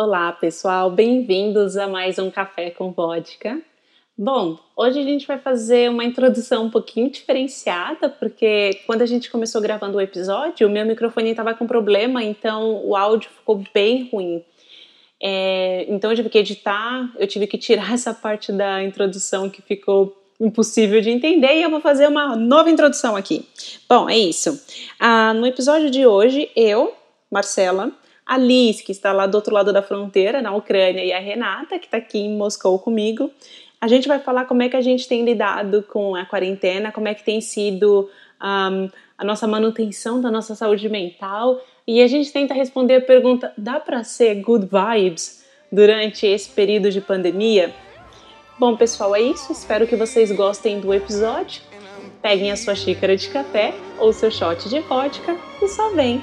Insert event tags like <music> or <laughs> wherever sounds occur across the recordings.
Olá, pessoal, bem-vindos a mais um Café com Vodka. Bom, hoje a gente vai fazer uma introdução um pouquinho diferenciada, porque quando a gente começou gravando o episódio, o meu microfone estava com problema, então o áudio ficou bem ruim. É, então eu tive que editar, eu tive que tirar <laughs> essa parte da introdução que ficou impossível de entender e eu vou fazer uma nova introdução aqui. Bom, é isso. Ah, no episódio de hoje, eu, Marcela, a Liz, que está lá do outro lado da fronteira, na Ucrânia, e a Renata, que está aqui em Moscou comigo, a gente vai falar como é que a gente tem lidado com a quarentena, como é que tem sido um, a nossa manutenção da nossa saúde mental e a gente tenta responder a pergunta: dá para ser good vibes durante esse período de pandemia? Bom, pessoal, é isso. Espero que vocês gostem do episódio. Peguem a sua xícara de café ou seu shot de vodka e só vem.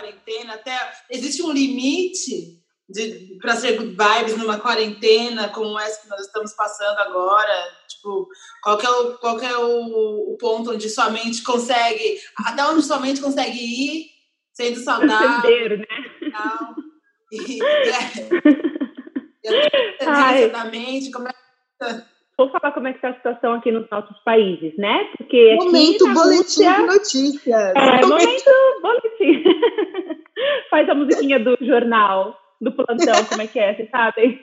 Quarentena, até existe um limite para ser good vibes numa quarentena como essa que nós estamos passando agora? Tipo, qual que é o, qual que é o, o ponto onde sua mente consegue, até onde sua mente consegue ir sendo saudável? Sendeiro, né? Tal, e, e, <laughs> mente, como é que vou falar como é que está a situação aqui nos nossos países, né? Porque momento aqui boletim Rússia... de notícias. É, momento boletim. <laughs> Faz a musiquinha do jornal, do plantão, como é que é, vocês sabem?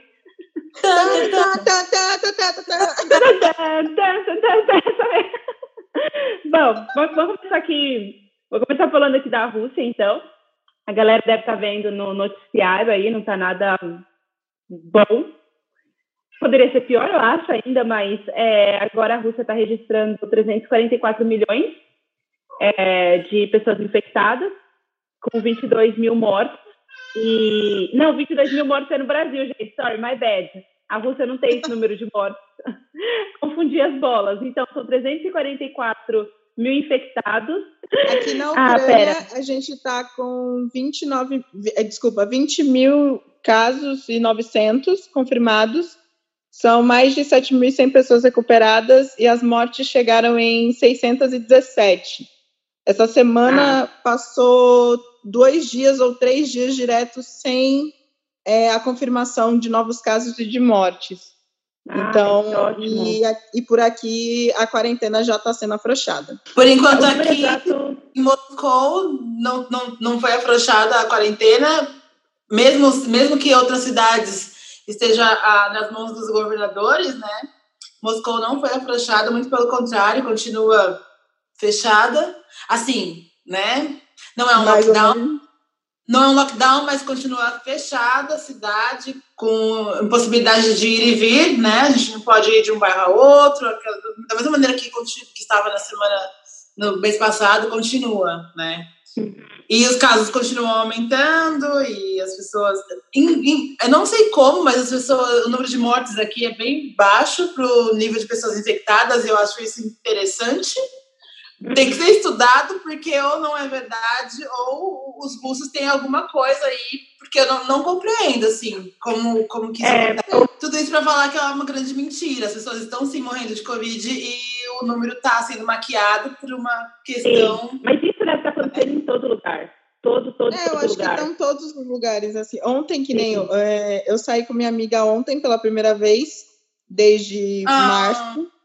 Bom, vamos começar aqui. Vou começar falando aqui da Rússia, então. A galera deve estar vendo no noticiário aí, não está nada bom Poderia ser pior, eu acho ainda, mas é, agora a Rússia está registrando 344 milhões é, de pessoas infectadas, com 22 mil mortos. E não, 22 mil mortos é no Brasil, gente. Sorry, my bad. A Rússia não tem esse número de mortos. <laughs> Confundi as bolas. Então, são 344 mil infectados. Aqui na ah, Ucrânia, ah, a gente está com 29, eh, desculpa, 20 mil casos e 900 confirmados são mais de 7.100 pessoas recuperadas e as mortes chegaram em 617. Essa semana ah. passou dois dias ou três dias diretos sem é, a confirmação de novos casos e de mortes. Ah, então, e, e, por aqui a quarentena já está sendo afrouxada. Por enquanto, aqui em Moscou não, não, não foi afrouxada a quarentena, mesmo, mesmo que outras cidades esteja ah, nas mãos dos governadores, né? Moscou não foi afrouxada, muito pelo contrário, continua fechada. Assim, né? Não é um Mais lockdown. Não é um lockdown, mas continua fechada a cidade, com possibilidade de ir e vir, né? A gente não pode ir de um bairro a outro. Da mesma maneira que, que estava na semana, no mês passado, continua, né? E os casos continuam aumentando e as pessoas. eu não sei como, mas as pessoas, o número de mortes aqui é bem baixo para o nível de pessoas infectadas. Eu acho isso interessante. Tem que ser estudado, porque ou não é verdade, ou os russos têm alguma coisa aí, porque eu não, não compreendo, assim, como, como que isso é, acontece. Tudo isso para falar que é uma grande mentira. As pessoas estão sim morrendo de Covid e o número está sendo maquiado por uma questão. Sim, mas isso deve estar acontecendo em todo lugar. Todo, todo, é, eu acho lugar. que estão todos os lugares, assim. Ontem, que nem eu, é, eu saí com minha amiga ontem pela primeira vez, desde ah. março.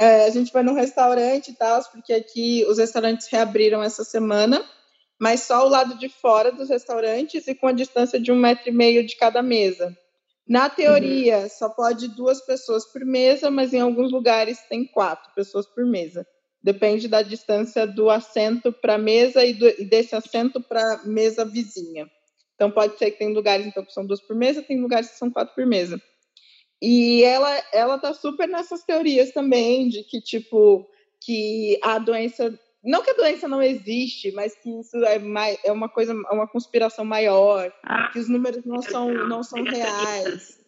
É, a gente vai no restaurante e tal, porque aqui os restaurantes reabriram essa semana, mas só o lado de fora dos restaurantes e com a distância de um metro e meio de cada mesa. Na teoria, uhum. só pode duas pessoas por mesa, mas em alguns lugares tem quatro pessoas por mesa. Depende da distância do assento para a mesa e, do, e, desse assento para a mesa vizinha. Então, pode ser que tem lugares então, que são duas por mesa, tem lugares que são quatro por mesa. E ela, ela tá super nessas teorias também, de que, tipo, que a doença. Não que a doença não existe, mas que isso é, mais, é uma coisa, é uma conspiração maior, que os números não são, não são reais,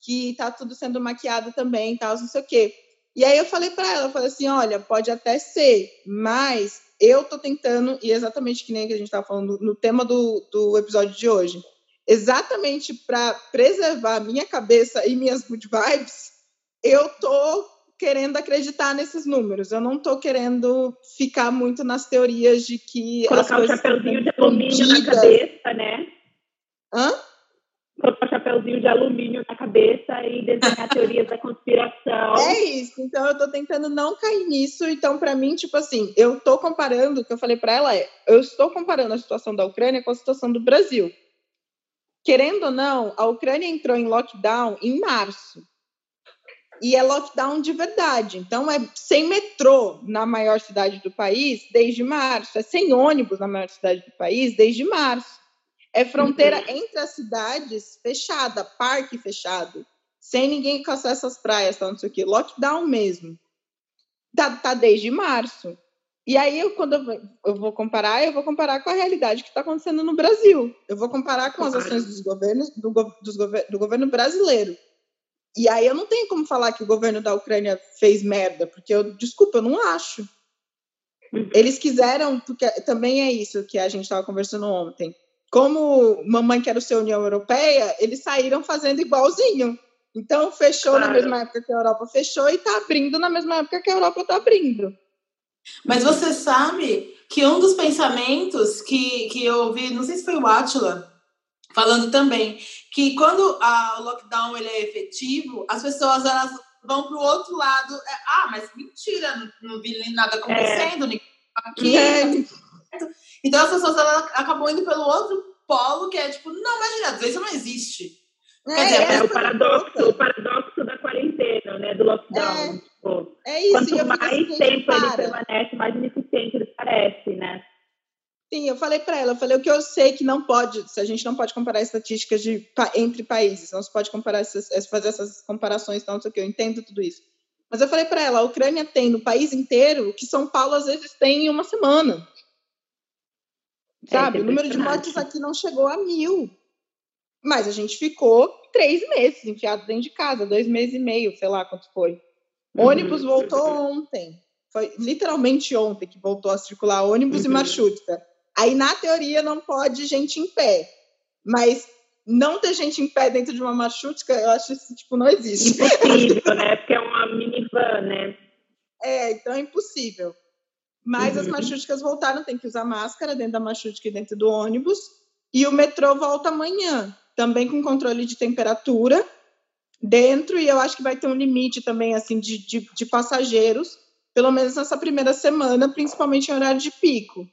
que tá tudo sendo maquiado também, tal, não sei o quê. E aí eu falei para ela, eu falei assim, olha, pode até ser, mas eu tô tentando, e exatamente que nem que a gente estava falando no tema do, do episódio de hoje, exatamente para preservar minha cabeça e minhas good vibes, eu tô querendo acreditar nesses números. Eu não estou querendo ficar muito nas teorias de que. Colocar o chapéuzinho de alumínio na cabeça, né? Hã? Colocar o chapéuzinho de alumínio na cabeça e desenhar teorias da conspiração. É isso. Então eu estou tentando não cair nisso. Então, para mim, tipo assim, eu estou comparando, o que eu falei para ela é: eu estou comparando a situação da Ucrânia com a situação do Brasil. Querendo ou não, a Ucrânia entrou em lockdown em março e é lockdown de verdade. Então, é sem metrô na maior cidade do país desde março, é sem ônibus na maior cidade do país desde março. É fronteira uhum. entre as cidades fechada, parque fechado, sem ninguém com acesso às praias, não sei o quê, lockdown mesmo. Tá, tá desde março. E aí, eu, quando eu, vou comparar, eu vou comparar com a realidade que está acontecendo no Brasil. Eu vou comparar com as ações dos governos, do, dos, do governo brasileiro. E aí eu não tenho como falar que o governo da Ucrânia fez merda, porque eu, desculpa, eu não acho. Eles quiseram, porque também é isso que a gente estava conversando ontem. Como mamãe quer o ser União Europeia, eles saíram fazendo igualzinho. Então fechou claro. na mesma época que a Europa fechou e está abrindo na mesma época que a Europa está abrindo. Mas você sabe que um dos pensamentos que, que eu ouvi, não sei se foi o Atila, falando também que quando a, o lockdown ele é efetivo, as pessoas elas vão para o outro lado. É, ah, mas mentira, não, não vi nada acontecendo, é. aqui. É. Então as pessoas elas acabam indo pelo outro polo, que é tipo, não, imagina, às vezes não existe. É, Quer dizer, é, é o paradoxo, o paradoxo da quarentena, né? Do lockdown. Tipo, é isso. Quanto mais assim, tempo ele permanece, mais ineficiente ele parece, né? Sim, eu falei para ela, eu falei o que eu sei que não pode, a gente não pode comparar estatísticas de, entre países, não se pode comparar essas, fazer essas comparações, não sei o que, eu entendo tudo isso. Mas eu falei para ela, a Ucrânia tem no país inteiro o que São Paulo às vezes tem em uma semana. É, Sabe? É o número de mortes aqui não chegou a mil. Mas a gente ficou três meses enfiado dentro de casa, dois meses e meio, sei lá quanto foi. O uhum. ônibus voltou ontem. Foi literalmente ontem que voltou a circular ônibus uhum. e marchutka. Aí, na teoria, não pode gente em pé. Mas não ter gente em pé dentro de uma marchutica, eu acho isso, tipo, não existe. Impossível, né? Porque é uma minivan, né? É, então é impossível. Mas uhum. as marchúticas voltaram, tem que usar máscara dentro da marchútica e dentro do ônibus. E o metrô volta amanhã, também com controle de temperatura dentro, e eu acho que vai ter um limite também, assim, de, de, de passageiros, pelo menos nessa primeira semana, principalmente em horário de pico.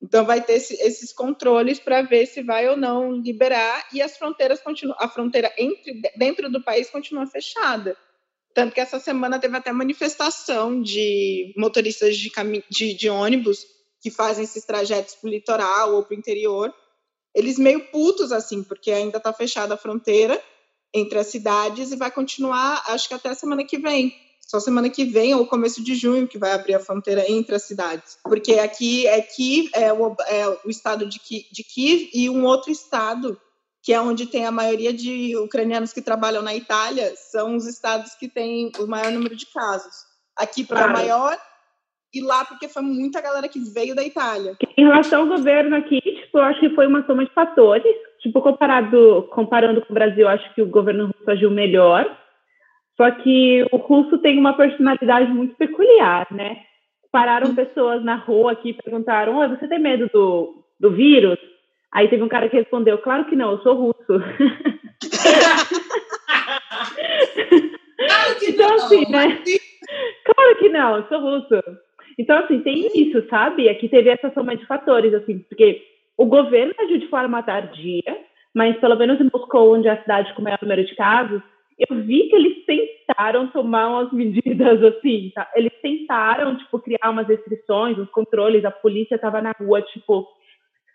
Então vai ter esse, esses controles para ver se vai ou não liberar e as fronteiras continuam, a fronteira entre dentro do país continua fechada. Tanto que essa semana teve até manifestação de motoristas de, de, de ônibus que fazem esses trajetos para o litoral ou para o interior. Eles meio putos assim, porque ainda está fechada a fronteira entre as cidades e vai continuar, acho que até semana que vem só semana que vem ou começo de junho que vai abrir a fronteira entre as cidades. Porque aqui é Kiev, é o, é o estado de, de Kiev e um outro estado que é onde tem a maioria de ucranianos que trabalham na Itália, são os estados que têm o maior número de casos. Aqui para claro. maior e lá porque foi muita galera que veio da Itália. Em relação ao governo aqui, tipo, eu acho que foi uma soma de fatores. Tipo, comparado, comparando com o Brasil, acho que o governo russo agiu melhor só que o russo tem uma personalidade muito peculiar, né? Pararam pessoas na rua aqui e perguntaram: Oi, você tem medo do, do vírus? Aí teve um cara que respondeu: Claro que não, eu sou russo. claro que então, não, assim, né? Claro que não, eu sou russo. Então, assim, tem isso, sabe? Aqui teve essa soma de fatores, assim, porque o governo agiu de forma tardia, mas pelo menos em Moscou, onde é a cidade com o maior número de casos, eu vi que eles tentaram tomar umas <laughs> medidas assim, tá? Eles tentaram, tipo, criar umas restrições, uns controles, a polícia estava na rua, tipo,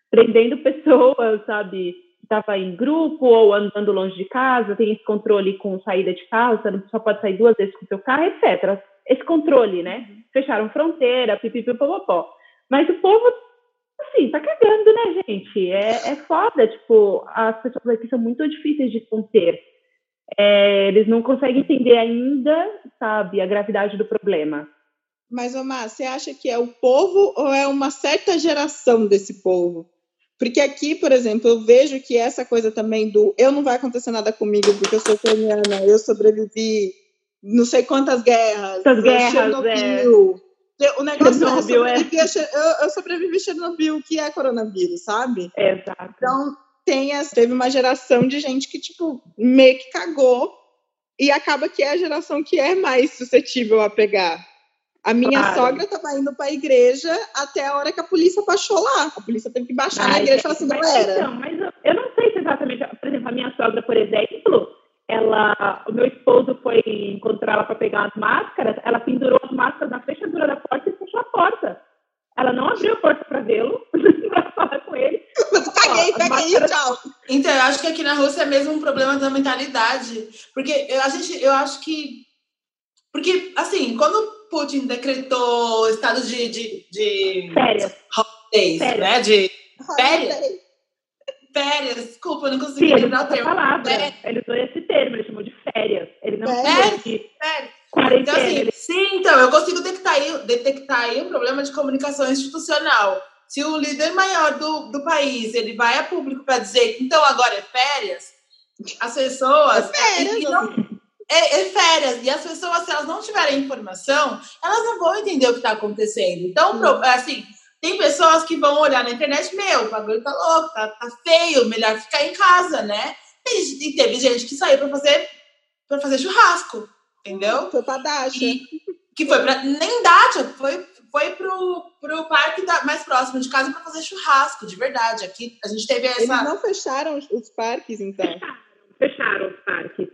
prendendo pessoas, sabe? Estava em grupo ou andando longe de casa, tem esse controle com saída de carro, você só pode sair duas vezes com o seu carro, etc. Esse controle, né? Fecharam fronteira, pipipipopopó. Mas o povo, assim, tá cagando, né, gente? É, é foda, tipo, as pessoas aqui são muito difíceis de conter é, eles não conseguem entender ainda, sabe, a gravidade do problema. Mas, Omar, você acha que é o povo ou é uma certa geração desse povo? Porque aqui, por exemplo, eu vejo que essa coisa também do eu não vai acontecer nada comigo porque eu sou ucraniana, eu sobrevivi, não sei quantas guerras. As guerras, Chernobyl. É. O negócio Chernobyl, é, eu, eu sobrevivi Chernobyl, que é coronavírus, sabe? Exato. Então, tem essa, teve uma geração de gente que, tipo, meio que cagou e acaba que é a geração que é mais suscetível a pegar. A minha claro. sogra estava indo para a igreja até a hora que a polícia baixou lá. A polícia teve que baixar Ai, na igreja e falar assim, galera. Então, mas eu, eu não sei se exatamente, por exemplo, a minha sogra, por exemplo, ela, o meu esposo foi encontrar ela para pegar as máscaras, ela pendurou as máscaras na fechadura da porta e fechou a porta. Ela não abriu a porta para vê-lo, <laughs> para falar com ele. Caguei, caguei, máscaras... tchau. Então, eu acho que aqui na Rússia é mesmo um problema da mentalidade. Porque eu, a gente, eu acho que. Porque, assim, quando Putin decretou estado de, de, de férias, holidays, férias. né? De férias. Férias, desculpa, eu não consegui Sim, lembrar o termo. Palavra. Ele usou esse termo, ele chamou de férias. Ele não férias. de férias. Então, assim, ele... Sim, então, eu consigo detectar aí, detectar aí um problema de comunicação institucional. Se o líder maior do, do país ele vai a público para dizer que então agora é férias, as pessoas. É férias. Não, é, é, férias. E as pessoas, se elas não tiverem informação, elas não vão entender o que está acontecendo. Então, hum. assim, tem pessoas que vão olhar na internet, meu, o bagulho tá louco, tá, tá feio, melhor ficar em casa, né? E, e teve gente que saiu para fazer para fazer churrasco, entendeu? Foi pra Dacha. E, que foi para nem Dacha, foi foi pro, pro parque da, mais próximo de casa para fazer churrasco, de verdade. Aqui a gente teve essa. Eles não fecharam os parques, então? Fecharam, fecharam os parques.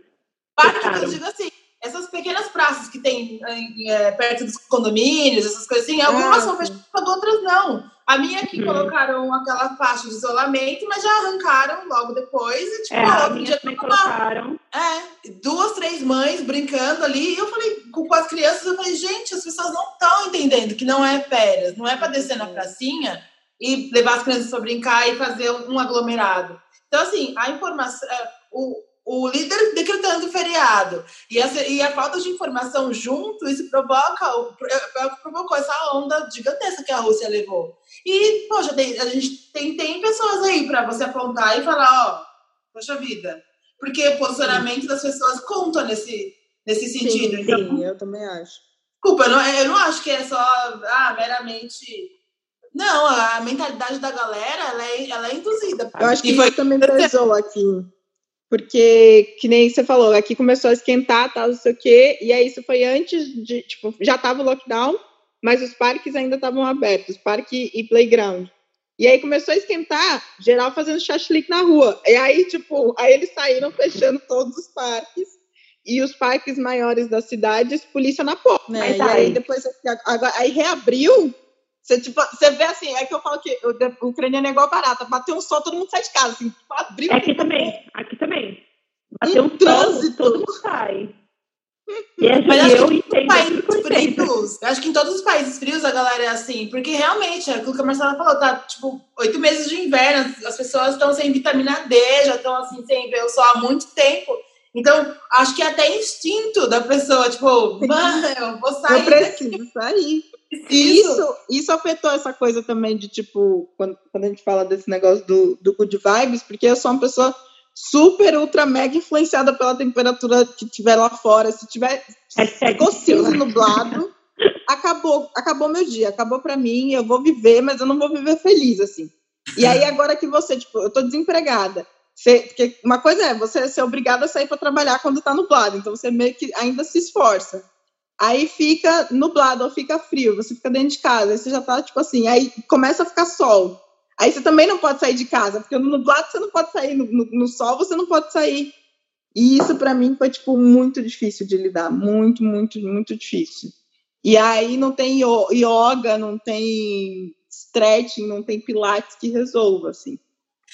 Parque, eu digo assim, essas pequenas praças que tem é, perto dos condomínios, essas coisinhas, algumas ah, são fechadas, outras não. A minha aqui uhum. colocaram aquela faixa de isolamento, mas já arrancaram logo depois. E, tipo, é, outro dia também colocaram. É, duas, três mães brincando ali. E eu falei, com as crianças, eu falei, gente, as pessoas não estão entendendo que não é férias, não é para descer na pracinha e levar as crianças para brincar e fazer um aglomerado. Então, assim, a informação. É, o, o líder decretando feriado e, essa, e a falta de informação junto, isso provoca, é, é provocou essa onda gigantesca que a Rússia levou. E, poxa, tem, a gente tem, tem pessoas aí para você apontar e falar, ó, poxa vida. Porque o posicionamento sim. das pessoas conta nesse, nesse sentido. Sim, então, sim, eu também acho. Desculpa, eu não, eu não acho que é só ah, meramente. Não, a mentalidade da galera ela é, ela é induzida. Eu acho que foi... também pesou aqui porque, que nem você falou, aqui começou a esquentar, tal, não sei o quê, e aí isso foi antes de, tipo, já estava o lockdown, mas os parques ainda estavam abertos, parque e playground. E aí começou a esquentar, geral fazendo chachlique na rua. E aí, tipo, aí eles saíram fechando todos os parques, e os parques maiores das cidades, polícia na porta, né? e aí depois, agora, aí reabriu, você, tipo, você vê assim, é que eu falo que o, o ucraniano é igual barata. Bateu um sol, todo mundo sai de casa. Assim, tipo, abriu. Aqui também, aqui também. Bateu um, um trânsito. Sol, todo mundo sai. E a Mas eu entendo países frios, eu acho que em todos os países frios a galera é assim, porque realmente, é aquilo que a Marcela falou, tá tipo oito meses de inverno, as pessoas estão sem vitamina D, já estão assim, sem ver o sol há muito tempo. Então, acho que é até instinto da pessoa, tipo, <laughs> mano, eu vou sair. Eu preciso daqui. sair. Isso, isso afetou essa coisa também de tipo, quando, quando a gente fala desse negócio do, do good vibes, porque eu sou uma pessoa super, ultra, mega influenciada pela temperatura que tiver lá fora. Se tiver ficou cinza nublado, acabou, acabou meu dia, acabou para mim, eu vou viver, mas eu não vou viver feliz assim. E aí agora que você, tipo, eu tô desempregada. Você, porque uma coisa é você ser obrigada a sair para trabalhar quando tá nublado, então você meio que ainda se esforça. Aí fica nublado ou fica frio, você fica dentro de casa, aí você já tá tipo assim, aí começa a ficar sol. Aí você também não pode sair de casa, porque no nublado você não pode sair, no, no, no sol você não pode sair. E isso para mim foi tipo muito difícil de lidar, muito, muito, muito difícil. E aí não tem yoga, não tem stretching, não tem pilates que resolva assim.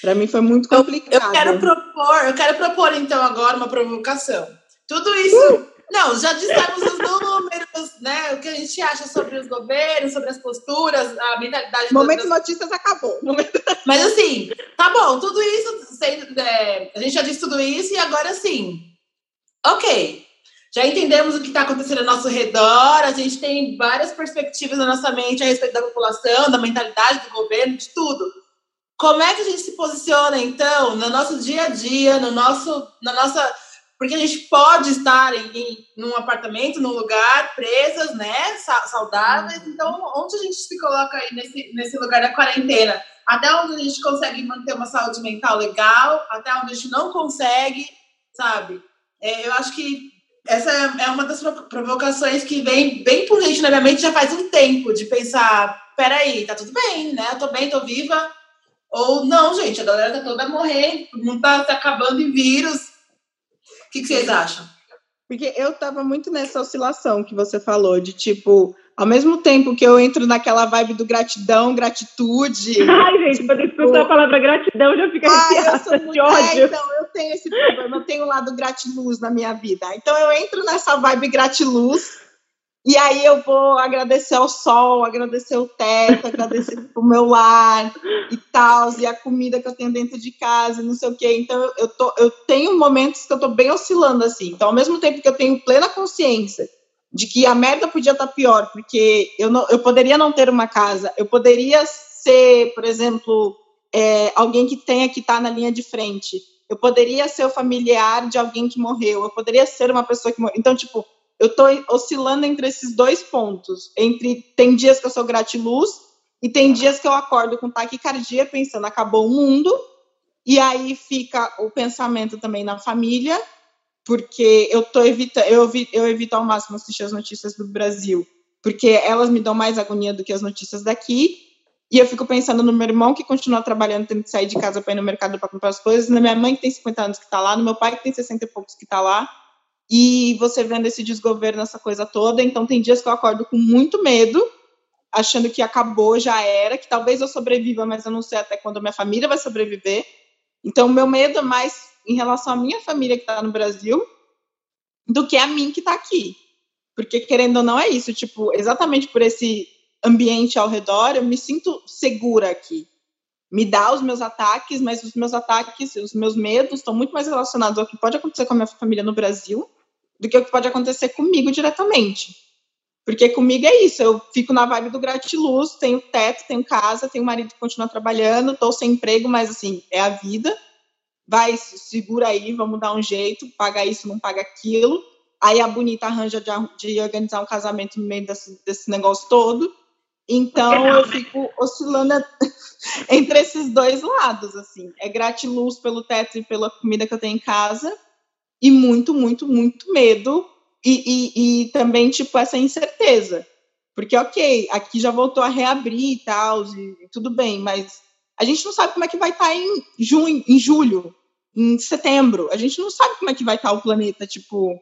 Para mim foi muito complicado. Eu, eu, quero propor, eu quero propor então agora uma provocação. Tudo isso uh! Não, já dissemos os números, né? O que a gente acha sobre os governos, sobre as posturas, a mentalidade. Momento das... notícias acabou. Mas assim, tá bom, tudo isso, é, a gente já disse tudo isso e agora sim. Ok, já entendemos o que está acontecendo ao nosso redor, a gente tem várias perspectivas na nossa mente a respeito da população, da mentalidade do governo, de tudo. Como é que a gente se posiciona, então, no nosso dia a dia, no nosso, na nossa porque a gente pode estar em, em num apartamento, num lugar, presas, né, saudáveis. Uhum. Então, onde a gente se coloca aí nesse, nesse lugar da quarentena? Até onde a gente consegue manter uma saúde mental legal, até onde a gente não consegue, sabe? É, eu acho que essa é uma das provocações que vem bem por gente na minha mente já faz um tempo, de pensar, peraí, tá tudo bem, né? Eu tô bem, tô viva. Ou não, gente, a galera tá toda morrendo, o mundo tá, tá acabando em vírus que, que vocês acham? Porque eu tava muito nessa oscilação que você falou, de tipo, ao mesmo tempo que eu entro naquela vibe do gratidão, gratitude. <laughs> Ai, gente, tipo, quando eu escuto a palavra gratidão, já fica arrepiada de ódio. É, então, eu tenho esse problema, eu tenho o lado gratiluz na minha vida. Então, eu entro nessa vibe gratiluz e aí eu vou agradecer ao sol, agradecer o teto, agradecer o meu lar e tal, e a comida que eu tenho dentro de casa, não sei o quê. Então eu, tô, eu tenho momentos que eu tô bem oscilando assim. Então, ao mesmo tempo que eu tenho plena consciência de que a merda podia estar tá pior, porque eu, não, eu poderia não ter uma casa, eu poderia ser, por exemplo, é, alguém que tenha que estar tá na linha de frente, eu poderia ser o familiar de alguém que morreu, eu poderia ser uma pessoa que morreu. Então, tipo, eu estou oscilando entre esses dois pontos. Entre tem dias que eu sou gratiluz e tem dias que eu acordo com taquicardia pensando acabou o mundo. E aí fica o pensamento também na família porque eu tô evitando eu, eu evito ao máximo assistir as notícias do Brasil porque elas me dão mais agonia do que as notícias daqui. E eu fico pensando no meu irmão que continua trabalhando, tendo que sair de casa para ir no mercado para comprar as coisas, na minha mãe que tem 50 anos que está lá, no meu pai que tem 60 e poucos que está lá e você vendo esse desgoverno, essa coisa toda. Então, tem dias que eu acordo com muito medo, achando que acabou, já era, que talvez eu sobreviva, mas eu não sei até quando minha família vai sobreviver. Então, meu medo é mais em relação à minha família que está no Brasil do que a mim que está aqui. Porque, querendo ou não, é isso. Tipo, exatamente por esse ambiente ao redor, eu me sinto segura aqui. Me dá os meus ataques, mas os meus ataques, os meus medos estão muito mais relacionados ao que pode acontecer com a minha família no Brasil do que o que pode acontecer comigo diretamente. Porque comigo é isso, eu fico na vibe do gratiluz, tenho teto, tenho casa, tenho marido que continua trabalhando, estou sem emprego, mas assim, é a vida. Vai, segura aí, vamos dar um jeito, paga isso, não paga aquilo. Aí a bonita arranja de, de organizar um casamento no meio desse, desse negócio todo. Então eu fico oscilando <laughs> entre esses dois lados, assim. É gratiluz pelo teto e pela comida que eu tenho em casa, e muito, muito, muito medo e, e, e, também, tipo, essa incerteza. Porque, ok, aqui já voltou a reabrir e tal, e, tudo bem, mas a gente não sabe como é que vai estar tá em junho, em julho, em setembro. A gente não sabe como é que vai estar tá o planeta, tipo,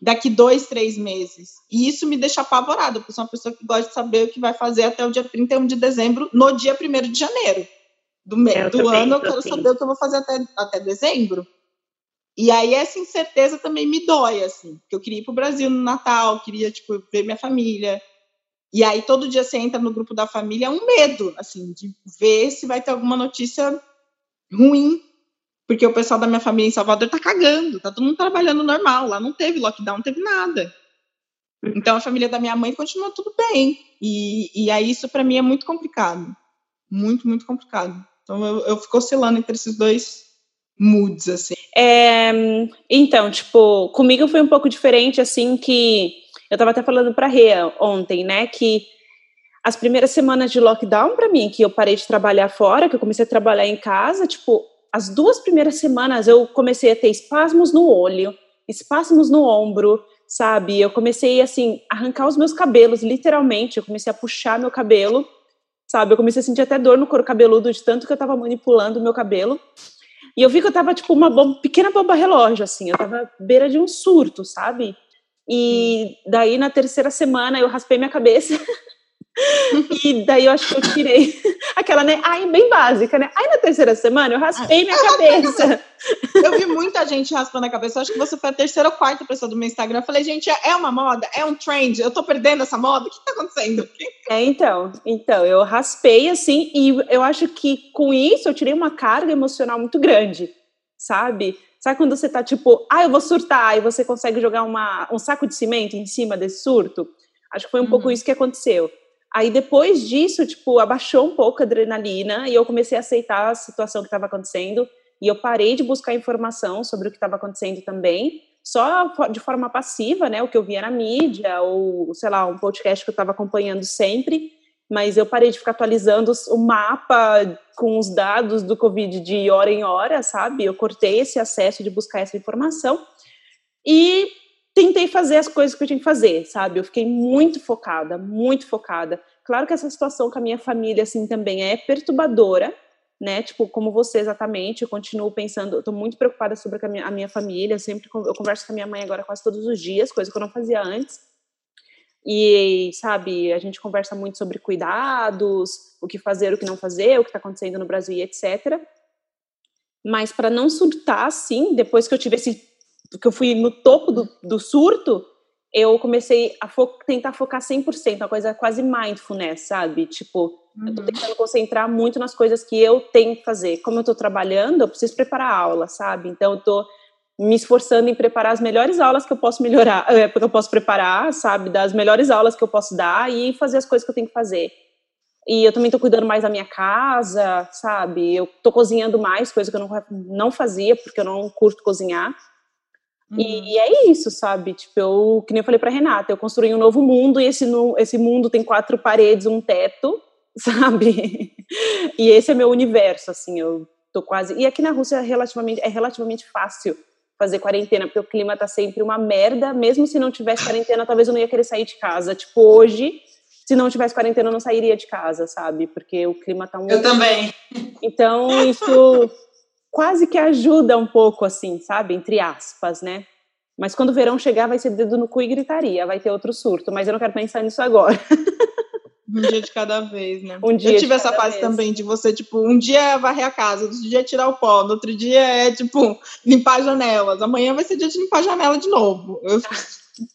daqui dois, três meses. E isso me deixa apavorada, porque sou uma pessoa que gosta de saber o que vai fazer até o dia 31 de dezembro, no dia 1 de janeiro do, é, do ano. Eu quero assim. saber o que eu vou fazer até, até dezembro. E aí essa incerteza também me dói, assim, porque eu queria ir para o Brasil no Natal, queria, tipo, ver minha família. E aí todo dia você entra no grupo da família, é um medo, assim, de ver se vai ter alguma notícia ruim, porque o pessoal da minha família em Salvador tá cagando, tá todo mundo trabalhando normal, lá não teve lockdown, não teve nada. Então a família da minha mãe continua tudo bem. E, e aí isso para mim é muito complicado. Muito, muito complicado. Então eu, eu fico oscilando entre esses dois moods, assim. É, então, tipo, comigo foi um pouco diferente, assim, que eu tava até falando pra Rê ontem, né, que as primeiras semanas de lockdown para mim, que eu parei de trabalhar fora, que eu comecei a trabalhar em casa, tipo, as duas primeiras semanas eu comecei a ter espasmos no olho, espasmos no ombro, sabe? Eu comecei, assim, a arrancar os meus cabelos, literalmente, eu comecei a puxar meu cabelo, sabe? Eu comecei a sentir até dor no couro cabeludo de tanto que eu tava manipulando o meu cabelo. E eu vi que eu tava, tipo, uma bomba, pequena bomba relógio, assim. Eu tava beira de um surto, sabe? E daí, na terceira semana, eu raspei minha cabeça. <laughs> <laughs> e daí eu acho que eu tirei <laughs> aquela, né? Ai, bem básica, né? Aí na terceira semana eu raspei minha cabeça. Eu vi muita gente raspando a cabeça. Eu acho que você foi a terceira ou quarta pessoa do meu Instagram. Eu falei, gente, é uma moda, é um trend. Eu tô perdendo essa moda. O que tá acontecendo? <laughs> É, então, então, eu raspei assim, e eu acho que com isso eu tirei uma carga emocional muito grande, sabe? Sabe quando você tá tipo, ah, eu vou surtar, e você consegue jogar uma, um saco de cimento em cima desse surto? Acho que foi um uhum. pouco isso que aconteceu. Aí depois disso, tipo, abaixou um pouco a adrenalina e eu comecei a aceitar a situação que estava acontecendo. e eu parei de buscar informação sobre o que estava acontecendo também, só de forma passiva, né, o que eu via na mídia, ou, sei lá, um podcast que eu estava acompanhando sempre, mas eu parei de ficar atualizando o mapa com os dados do Covid de hora em hora, sabe? Eu cortei esse acesso de buscar essa informação e tentei fazer as coisas que eu tinha que fazer, sabe? Eu fiquei muito focada, muito focada. Claro que essa situação com a minha família, assim, também é perturbadora, né? Tipo, como você exatamente, eu continuo pensando, eu tô muito preocupada sobre a minha, a minha família, eu sempre eu converso com a minha mãe agora quase todos os dias, coisa que eu não fazia antes. E, sabe, a gente conversa muito sobre cuidados, o que fazer, o que não fazer, o que está acontecendo no Brasil e etc. Mas para não surtar assim, depois que eu tive esse. Que eu fui no topo do, do surto, eu comecei a fo tentar focar 100%, uma coisa quase mindfulness, sabe? Tipo, uhum. eu tô uhum. tentando concentrar muito nas coisas que eu tenho que fazer. Como eu tô trabalhando, eu preciso preparar a aula, sabe? Então, eu tô me esforçando em preparar as melhores aulas que eu posso melhorar, é, <laughs> que eu posso preparar, sabe, das melhores aulas que eu posso dar e fazer as coisas que eu tenho que fazer. E eu também tô cuidando mais da minha casa, sabe? Eu tô cozinhando mais, coisa que eu não, não fazia, porque eu não curto cozinhar. Uhum. E, e, é isso, sabe? Tipo, eu, que nem eu falei pra Renata, eu construí um novo mundo e esse, esse mundo tem quatro paredes, um teto, <laughs> sabe? e esse é meu universo, assim, eu tô quase... E aqui na Rússia é relativamente, é relativamente fácil fazer quarentena, porque o clima tá sempre uma merda. Mesmo se não tivesse quarentena, talvez eu não ia querer sair de casa. Tipo, hoje, se não tivesse quarentena, eu não sairia de casa, sabe? Porque o clima tá muito. Eu também. Então, isso quase que ajuda um pouco, assim, sabe? Entre aspas, né? Mas quando o verão chegar, vai ser dedo no cu e gritaria, vai ter outro surto. Mas eu não quero pensar nisso agora. Um dia de cada vez, né? Um dia eu tive essa fase vez. também de você, tipo, um dia é varrer a casa, outro dia é tirar o pó, no outro dia é, tipo, limpar janelas. Amanhã vai ser dia de limpar a janela de novo. Eu,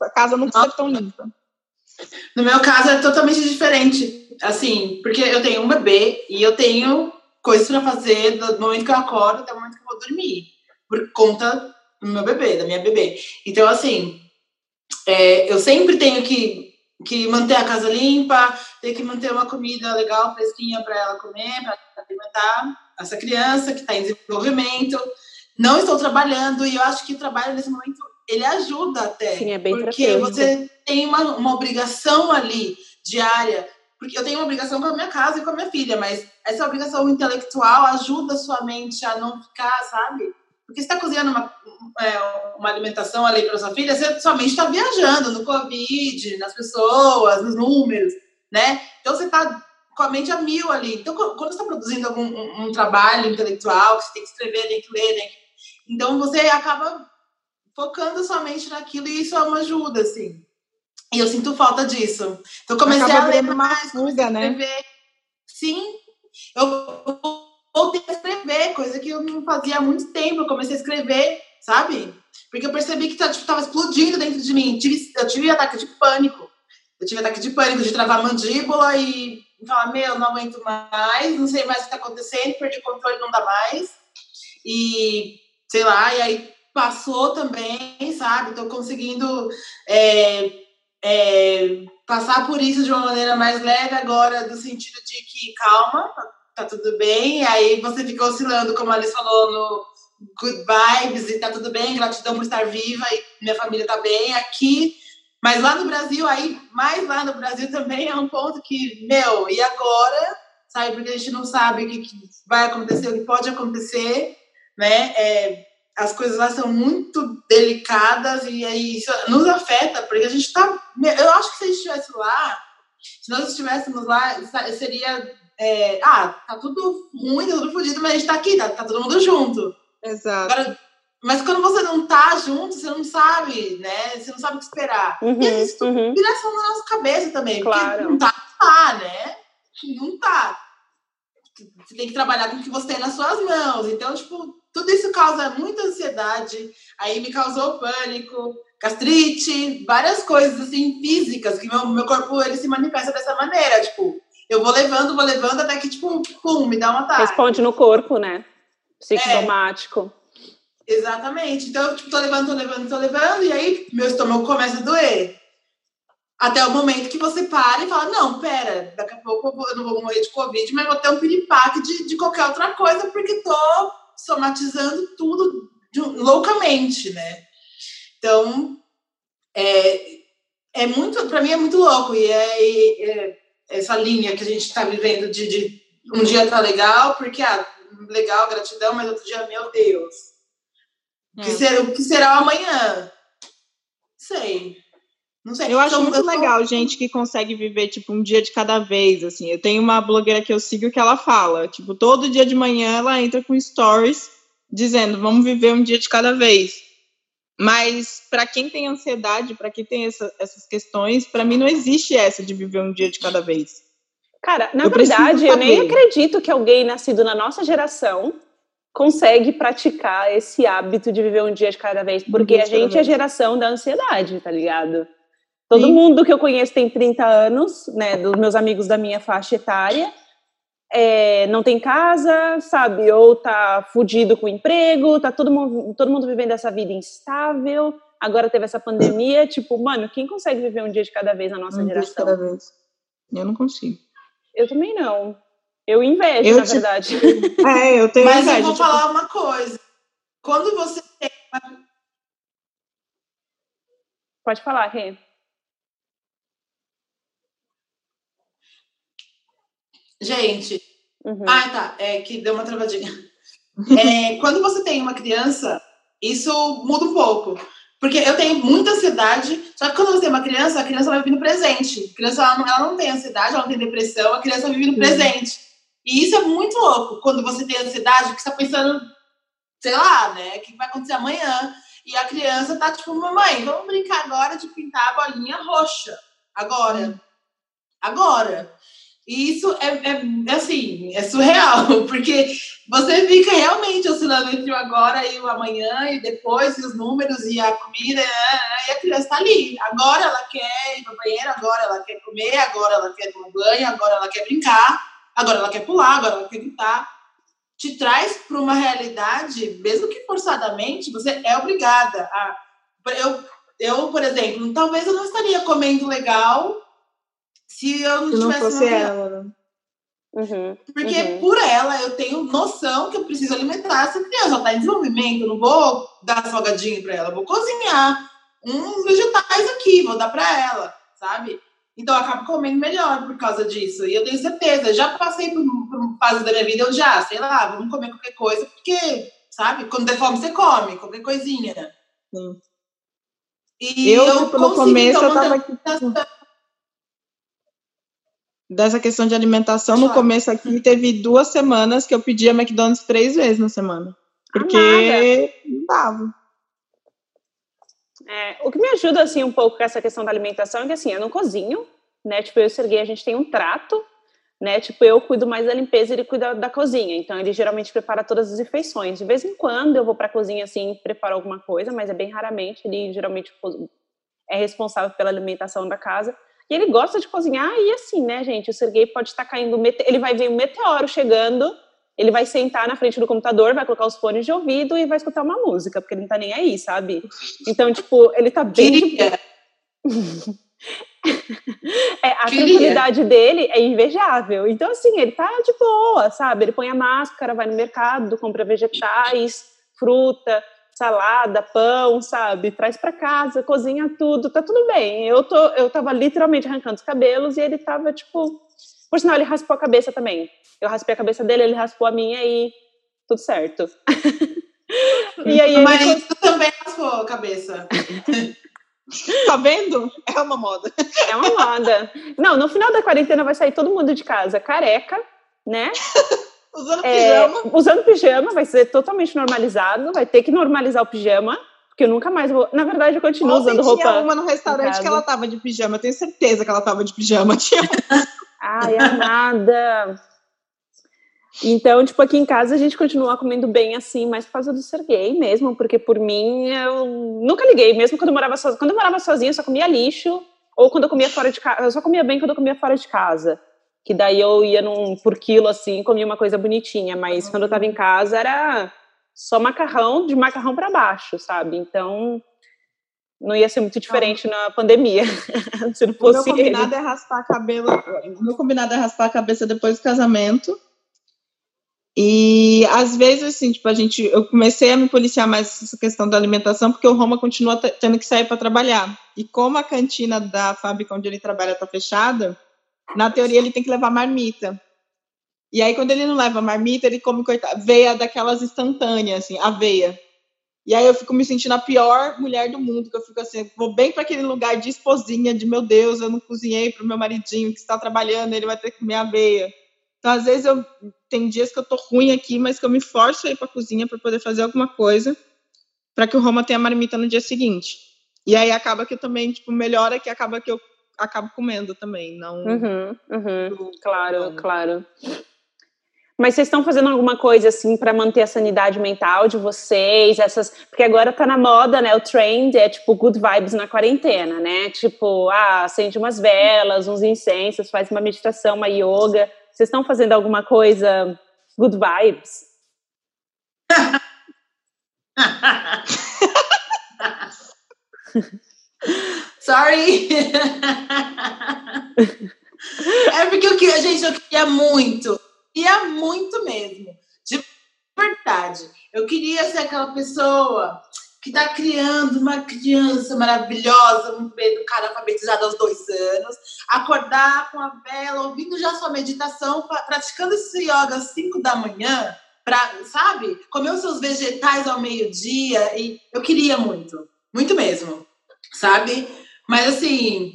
a casa não precisa tão limpa. No meu caso é totalmente diferente. Assim, porque eu tenho um bebê e eu tenho coisas para fazer do momento que eu acordo até o momento que eu vou dormir. Por conta do meu bebê, da minha bebê. Então, assim, é, eu sempre tenho que que manter a casa limpa, tem que manter uma comida legal, fresquinha para ela comer, para alimentar essa criança que está em desenvolvimento. Não estou trabalhando e eu acho que o trabalho nesse momento ele ajuda até. Sim, é bem Porque você tem uma, uma obrigação ali diária. Porque eu tenho uma obrigação com a minha casa e com a minha filha, mas essa obrigação intelectual ajuda a sua mente a não ficar, sabe? Porque você está cozinhando uma, é, uma alimentação ali para sua filha, você somente está viajando no Covid, nas pessoas, nos números, né? Então você está com a mente a mil ali. Então, quando você está produzindo algum um, um, trabalho intelectual, que você tem que escrever, tem que ler, que... então você acaba focando sua mente naquilo e isso é uma ajuda, assim. E eu sinto falta disso. Então, comecei acaba a ler mais, fuga, né? Sim, eu voltei a escrever, coisa que eu não fazia há muito tempo. Eu comecei a escrever, sabe? Porque eu percebi que tá, tipo, tava explodindo dentro de mim. Eu tive, eu tive ataque de pânico. Eu tive ataque de pânico, de travar a mandíbula e falar, meu, não aguento mais, não sei mais o que tá acontecendo, perdi o controle, não dá mais. E, sei lá, e aí passou também, sabe? Tô conseguindo é, é, passar por isso de uma maneira mais leve agora, no sentido de que, calma, tá tudo bem. Aí você fica oscilando, como a Alice falou, no good vibes e tá tudo bem, gratidão por estar viva e minha família tá bem aqui. Mas lá no Brasil, aí, mais lá no Brasil também é um ponto que, meu, e agora? Sabe? Porque a gente não sabe o que, que vai acontecer, o que pode acontecer, né? É, as coisas lá são muito delicadas e aí isso nos afeta, porque a gente tá. Eu acho que se a gente estivesse lá, se nós estivéssemos lá, seria é, ah, tá tudo ruim, tá tudo fodido, mas a gente tá aqui, tá, tá todo mundo junto. Exato. Agora, mas quando você não tá junto, você não sabe, né? Você não sabe o que esperar. Uhum, e isso uhum. vira ação na nossa cabeça também. Claro. Porque não tá, tá, né? Não tá. Você tem que trabalhar com o que você tem nas suas mãos. Então, tipo, tudo isso causa muita ansiedade. Aí me causou pânico, gastrite, várias coisas, assim, físicas, que meu, meu corpo, ele se manifesta dessa maneira. Tipo, eu vou levando, vou levando, até que, tipo, pum, me dá uma ataque. Responde no corpo, né? Psicossomático. É, exatamente. Então, eu, tipo, tô levando, tô levando, tô levando, e aí meu estômago começa a doer. Até o momento que você para e fala, não, pera, daqui a pouco eu, vou, eu não vou morrer de Covid, mas vou ter um piripaque de, de qualquer outra coisa, porque tô somatizando tudo de, loucamente, né? Então, é, é muito, para mim é muito louco e é, é, essa linha que a gente está vivendo de, de, um dia tá legal, porque ah, legal, gratidão, mas outro dia, meu Deus, o que, é. será, o que será amanhã? Sei. Não sei. Eu acho então, muito eu legal gente que consegue viver, tipo, um dia de cada vez, assim. Eu tenho uma blogueira que eu sigo que ela fala, tipo, todo dia de manhã ela entra com stories dizendo, vamos viver um dia de cada vez. Mas para quem tem ansiedade, para quem tem essa, essas questões, para mim não existe essa de viver um dia de cada vez. Cara, na eu verdade, eu nem acredito que alguém nascido na nossa geração consegue praticar esse hábito de viver um dia de cada vez, porque a gente é a geração da ansiedade, tá ligado? Todo Sim. mundo que eu conheço tem 30 anos, né, dos meus amigos da minha faixa etária, é, não tem casa, sabe, ou tá fudido com o emprego, tá todo mundo, todo mundo vivendo essa vida instável, agora teve essa pandemia, tipo, mano, quem consegue viver um dia de cada vez na nossa um geração? Dia de cada vez. Eu não consigo. Eu também não. Eu invejo, eu na te... verdade. <laughs> É, eu tenho Mas inveja, eu vou tipo... falar uma coisa. Quando você tem... Pode falar, Rê. Gente, uhum. ah, tá, é que deu uma travadinha. É, quando você tem uma criança, isso muda um pouco. Porque eu tenho muita ansiedade, só que quando você tem uma criança, a criança vai viver no presente. A criança ela não, ela não tem ansiedade, ela não tem depressão, a criança vive no uhum. presente. E isso é muito louco, quando você tem ansiedade, que você está pensando, sei lá, né, o que vai acontecer amanhã. E a criança tá tipo, mamãe, vamos brincar agora de pintar a bolinha roxa. Agora. Uhum. Agora. E isso é, é, assim, é surreal, <laughs> porque você fica realmente oscilando entre o agora e o amanhã, e depois, e os números, e a comida, e a criança está ali. Agora ela quer ir no banheiro, agora ela quer comer, agora ela quer tomar banho, agora ela quer brincar, agora ela quer pular, agora ela quer gritar. Te traz para uma realidade, mesmo que forçadamente, você é obrigada a. Eu, eu, por exemplo, talvez eu não estaria comendo legal se eu não, se não tivesse fosse ela. Né? Uhum, Porque uhum. por ela eu tenho noção que eu preciso alimentar essa criança. Ela está em desenvolvimento, eu não vou dar salgadinho para ela, vou cozinhar uns vegetais aqui, vou dar para ela, sabe? Então eu acabo comendo melhor por causa disso. E eu tenho certeza, já passei por, por fase da minha vida, eu já, sei lá, vamos comer qualquer coisa, porque, sabe, quando der fome você come, qualquer coisinha. Sim. E eu, eu tipo, no começo, então, eu tava aqui dessa questão de alimentação, no começo aqui teve duas semanas que eu pedia McDonald's três vezes na semana. Porque não dava. É, o que me ajuda, assim, um pouco com essa questão da alimentação é que, assim, eu não cozinho, né? Tipo, eu e o Serguei, a gente tem um trato, né? Tipo, eu cuido mais da limpeza e ele cuida da cozinha. Então, ele geralmente prepara todas as refeições. De vez em quando eu vou para a cozinha, assim, preparo alguma coisa, mas é bem raramente. Ele geralmente é responsável pela alimentação da casa. E ele gosta de cozinhar e assim, né, gente? O Sergei pode estar caindo, ele vai ver um meteoro chegando, ele vai sentar na frente do computador, vai colocar os fones de ouvido e vai escutar uma música, porque ele não tá nem aí, sabe? Então, tipo, ele tá bem. <laughs> é, a tranquilidade dele é invejável. Então, assim, ele tá de boa, sabe? Ele põe a máscara, vai no mercado, compra vegetais, fruta salada, pão, sabe? Traz para casa, cozinha tudo, tá tudo bem. Eu tô, eu tava literalmente arrancando os cabelos e ele tava tipo, por sinal ele raspou a cabeça também. Eu raspei a cabeça dele, ele raspou a minha e tudo certo. <laughs> e aí Mas ele... também raspou a cabeça. <laughs> Tá vendo? É uma moda. É uma moda. Não, no final da quarentena vai sair todo mundo de casa careca, né? <laughs> Usando é, pijama. Usando pijama, vai ser totalmente normalizado. Vai ter que normalizar o pijama. Porque eu nunca mais vou. Na verdade, eu continuo Ontem usando roupa. Tinha uma no restaurante que ela tava de pijama. Eu tenho certeza que ela tava de pijama. <laughs> Tinha. Ai, é nada. Então, tipo, aqui em casa a gente continua comendo bem assim, mas por causa do ser gay mesmo, porque por mim eu nunca liguei, mesmo quando eu morava sozinha. Quando eu morava sozinha, eu só comia lixo, ou quando eu comia fora de casa, eu só comia bem quando eu comia fora de casa que daí eu ia num, por quilo assim, comia uma coisa bonitinha, mas quando eu tava em casa era só macarrão, de macarrão para baixo, sabe? Então não ia ser muito diferente na pandemia, <laughs> se não fosse o meu combinado ele. é raspar cabelo, o meu combinado é raspar a cabeça depois do casamento E às vezes, assim, tipo, a gente, eu comecei a me policiar mais essa questão da alimentação, porque o Roma continua tendo que sair para trabalhar. E como a cantina da fábrica onde ele trabalha está fechada, na teoria ele tem que levar marmita. E aí, quando ele não leva marmita, ele come coitado, veia daquelas instantâneas, assim, aveia. E aí eu fico me sentindo a pior mulher do mundo, que eu fico assim, vou bem para aquele lugar de esposinha, de meu Deus, eu não cozinhei para o meu maridinho que está trabalhando, ele vai ter que comer aveia. Então, às vezes, eu tem dias que eu tô ruim aqui, mas que eu me forço a ir para a cozinha para poder fazer alguma coisa, para que o Roma tenha marmita no dia seguinte. E aí acaba que eu também, tipo, melhora que acaba que eu acabo comendo também, não. Uhum, uhum, claro, claro. Mas vocês estão fazendo alguma coisa assim para manter a sanidade mental de vocês? Essas, porque agora tá na moda, né? O trend é tipo good vibes na quarentena, né? Tipo, ah, acende umas velas, uns incensos, faz uma meditação, uma yoga. Vocês estão fazendo alguma coisa good vibes? <laughs> <laughs> Sorry. é porque eu queria, gente, eu queria muito Queria muito mesmo. De verdade. Eu queria ser aquela pessoa que está criando uma criança maravilhosa, muito bem educada, alfabetizada aos dois anos, acordar com a vela, ouvindo já sua meditação, praticando esse yoga às cinco da manhã, para, sabe, comer os seus vegetais ao meio-dia, e eu queria muito, muito mesmo, sabe? Mas assim,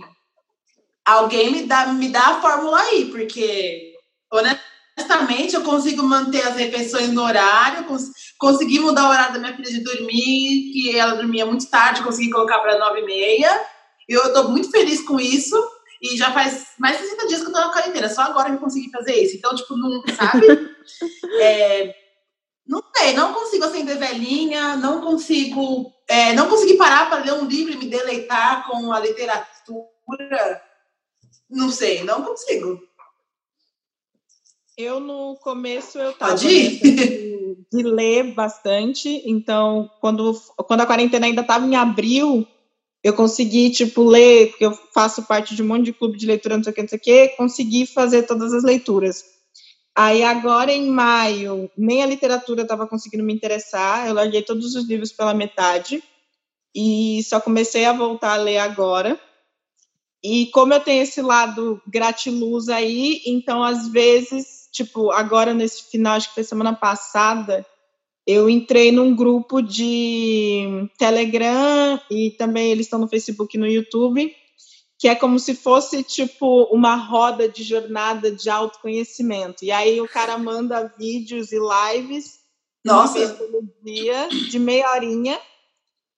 alguém me dá, me dá a fórmula aí, porque, honestamente, eu consigo manter as refeições no horário, cons consegui mudar o horário da minha filha de dormir, que ela dormia muito tarde, consegui colocar para nove e meia. Eu estou muito feliz com isso. E já faz mais de 60 dias que eu tô na quarentena. Só agora que eu consegui fazer isso. Então, tipo, não, sabe? <laughs> é, não sei, não consigo acender velhinha, não consigo... É, não consegui parar para ler um livro e me deleitar com a literatura. Não sei, não consigo. Eu, no começo, eu estava de, de ler bastante. Então, quando, quando a quarentena ainda estava em abril, eu consegui, tipo, ler, porque eu faço parte de um monte de clube de leitura, não sei o que, não sei o que, consegui fazer todas as leituras. Aí, agora, em maio, nem a literatura estava conseguindo me interessar, eu larguei todos os livros pela metade, e só comecei a voltar a ler agora. E como eu tenho esse lado gratiluz aí, então, às vezes, tipo, agora nesse final, acho que foi semana passada, eu entrei num grupo de Telegram e também eles estão no Facebook e no YouTube, que é como se fosse tipo uma roda de jornada de autoconhecimento. E aí o cara manda vídeos e lives Nossa. dia, de meia horinha.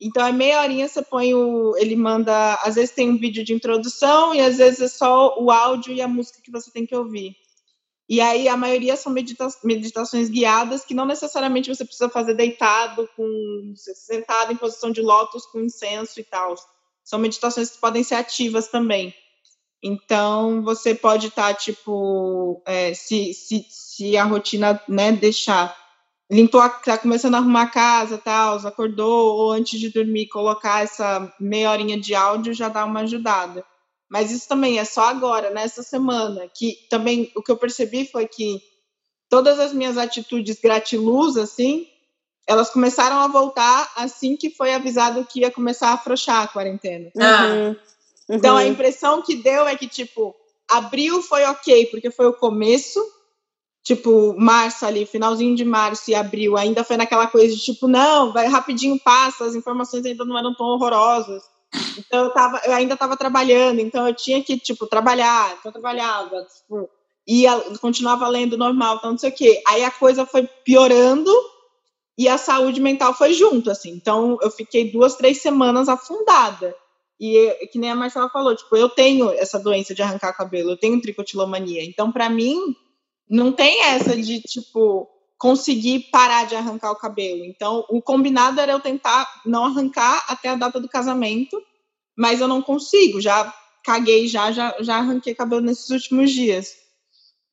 Então é meia horinha, você põe o. Ele manda. Às vezes tem um vídeo de introdução e às vezes é só o áudio e a música que você tem que ouvir. E aí a maioria são medita meditações guiadas que não necessariamente você precisa fazer deitado, com sentado em posição de lótus com incenso e tal. São meditações que podem ser ativas também. Então você pode estar tá, tipo, é, se, se, se a rotina né, deixar limpou, tá começando a arrumar a casa, tal, acordou ou antes de dormir colocar essa meia horinha de áudio já dá uma ajudada. Mas isso também é só agora, nessa semana, que também o que eu percebi foi que todas as minhas atitudes gratiluz, assim, elas começaram a voltar assim que foi avisado que ia começar a afrouxar a quarentena. Ah. Uhum. Uhum. Então a impressão que deu é que, tipo, abril foi ok, porque foi o começo, tipo, março ali, finalzinho de março e abril, ainda foi naquela coisa de tipo, não, vai rapidinho passa, as informações ainda não eram tão horrorosas. Então eu, tava, eu ainda estava trabalhando, então eu tinha que, tipo, trabalhar, então eu trabalhava, tipo, ia, continuava lendo normal, então não sei o quê. Aí a coisa foi piorando e a saúde mental foi junto, assim. Então eu fiquei duas, três semanas afundada. E que nem a Marcela falou, tipo, eu tenho essa doença de arrancar cabelo, eu tenho tricotilomania. Então, para mim, não tem essa de, tipo, conseguir parar de arrancar o cabelo. Então, o combinado era eu tentar não arrancar até a data do casamento mas eu não consigo, já caguei, já, já, já arranquei cabelo nesses últimos dias.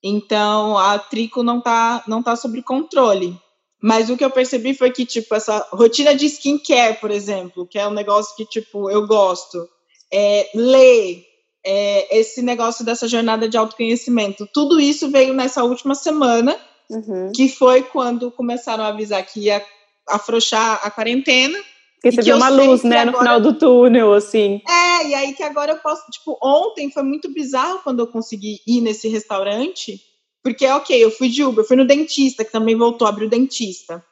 Então, a trico não tá, não tá sob controle. Mas o que eu percebi foi que, tipo, essa rotina de skincare, por exemplo, que é um negócio que, tipo, eu gosto, é, ler, é, esse negócio dessa jornada de autoconhecimento, tudo isso veio nessa última semana uhum. que foi quando começaram a avisar que ia afrouxar a quarentena. Porque você viu uma luz, né, agora... no final do túnel, assim. É, e aí que agora eu posso, tipo, ontem foi muito bizarro quando eu consegui ir nesse restaurante, porque, ok, eu fui de Uber, fui no dentista, que também voltou a abrir o dentista.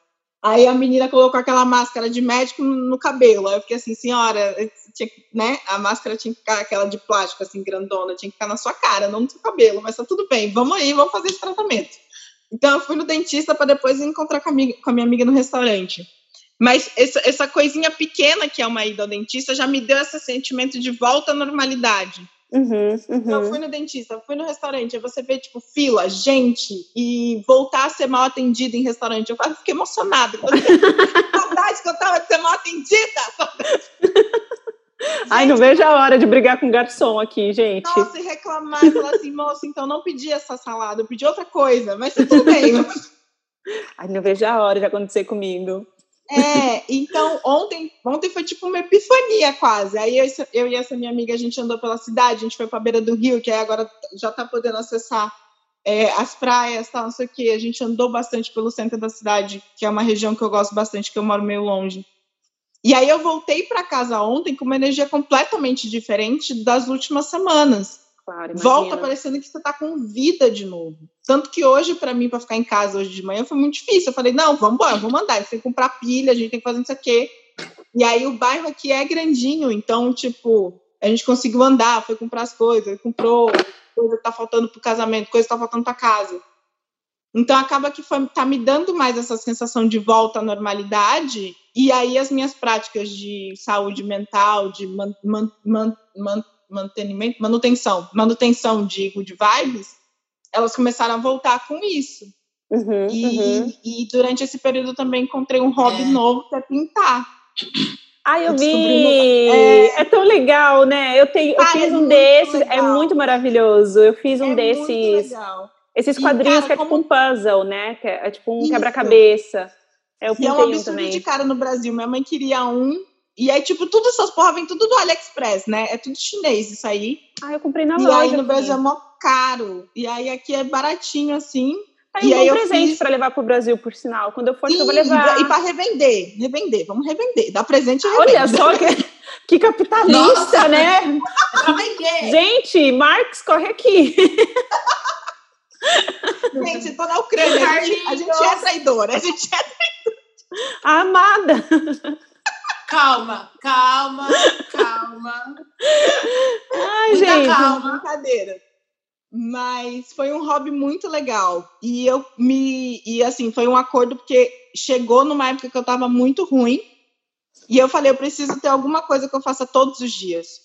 Aí a menina colocou aquela máscara de médico no cabelo. Aí eu fiquei assim, senhora, tinha, né? A máscara tinha que ficar aquela de plástico, assim, grandona, tinha que ficar na sua cara, não no seu cabelo. Mas tá tudo bem, vamos aí, vamos fazer esse tratamento. Então eu fui no dentista para depois encontrar com a, amiga, com a minha amiga no restaurante. Mas essa, essa coisinha pequena que é uma ida ao dentista já me deu esse sentimento de volta à normalidade. Uhum, uhum. Eu fui no dentista, fui no restaurante, aí você vê, tipo, fila, gente, e voltar a ser mal atendida em restaurante. Eu quase fiquei emocionada. Saudade que eu tava de ser mal atendida. Ai, não vejo a hora de brigar com o garçom aqui, gente. Nossa, e reclamar, e falar assim, moça, então não pedi essa salada, eu pedi outra coisa, mas tudo bem. <laughs> Ai, não vejo a hora de acontecer comigo. É, então ontem, ontem foi tipo uma epifania quase. Aí eu, eu e essa minha amiga, a gente andou pela cidade, a gente foi para a beira do rio, que aí agora já tá podendo acessar é, as praias, tal, não sei o quê. A gente andou bastante pelo centro da cidade, que é uma região que eu gosto bastante, que eu moro meio longe. E aí eu voltei para casa ontem com uma energia completamente diferente das últimas semanas. Claro, Volta parecendo que você está com vida de novo. Tanto que hoje, para mim, para ficar em casa hoje de manhã, foi muito difícil. Eu falei, não, vamos embora, vamos andar. A gente tem que comprar pilha, a gente tem que fazer isso aqui. E aí o bairro aqui é grandinho, então, tipo, a gente conseguiu andar, foi comprar as coisas, comprou coisa que tá faltando pro casamento, coisa que tá faltando pra casa. Então acaba que foi, tá me dando mais essa sensação de volta à normalidade, e aí as minhas práticas de saúde mental, de man, man, man, mantenimento, manutenção, manutenção de good vibes, elas começaram a voltar com isso. Uhum, e, uhum. e, durante esse período também encontrei um hobby é. novo que é pintar. Ah, eu, eu vi! É... é... tão legal, né? Eu, tenho, eu ah, fiz é um desses, legal. é muito maravilhoso. Eu fiz um é desses. Esses quadrinhos e, cara, que é tipo um puzzle, né? Que é, é tipo um quebra-cabeça. É, eu e é um absurdo também. de cara no Brasil. Minha mãe queria um e aí, tipo, tudo essas porra vem tudo do AliExpress, né? É tudo chinês isso aí. Ah, eu comprei na e loja. E aí no Brasil é mó caro. E aí aqui é baratinho, assim. Aí e um aí bom presente fiz... para levar pro Brasil, por sinal. Quando eu for, Sim, eu vou levar. E para revender. Revender. Vamos revender. Dá presente e revender. Olha só que, <laughs> que capitalista, Nossa. né? Gente, Marx, corre aqui. <laughs> Gente, tô na Ucrânia. A gente, a gente é traidora. A gente é traidora. amada. Calma, calma, calma. Ai, Muita gente. calma. Brincadeira. Mas foi um hobby muito legal. E eu me. E assim, foi um acordo porque chegou numa época que eu tava muito ruim. E eu falei, eu preciso ter alguma coisa que eu faça todos os dias.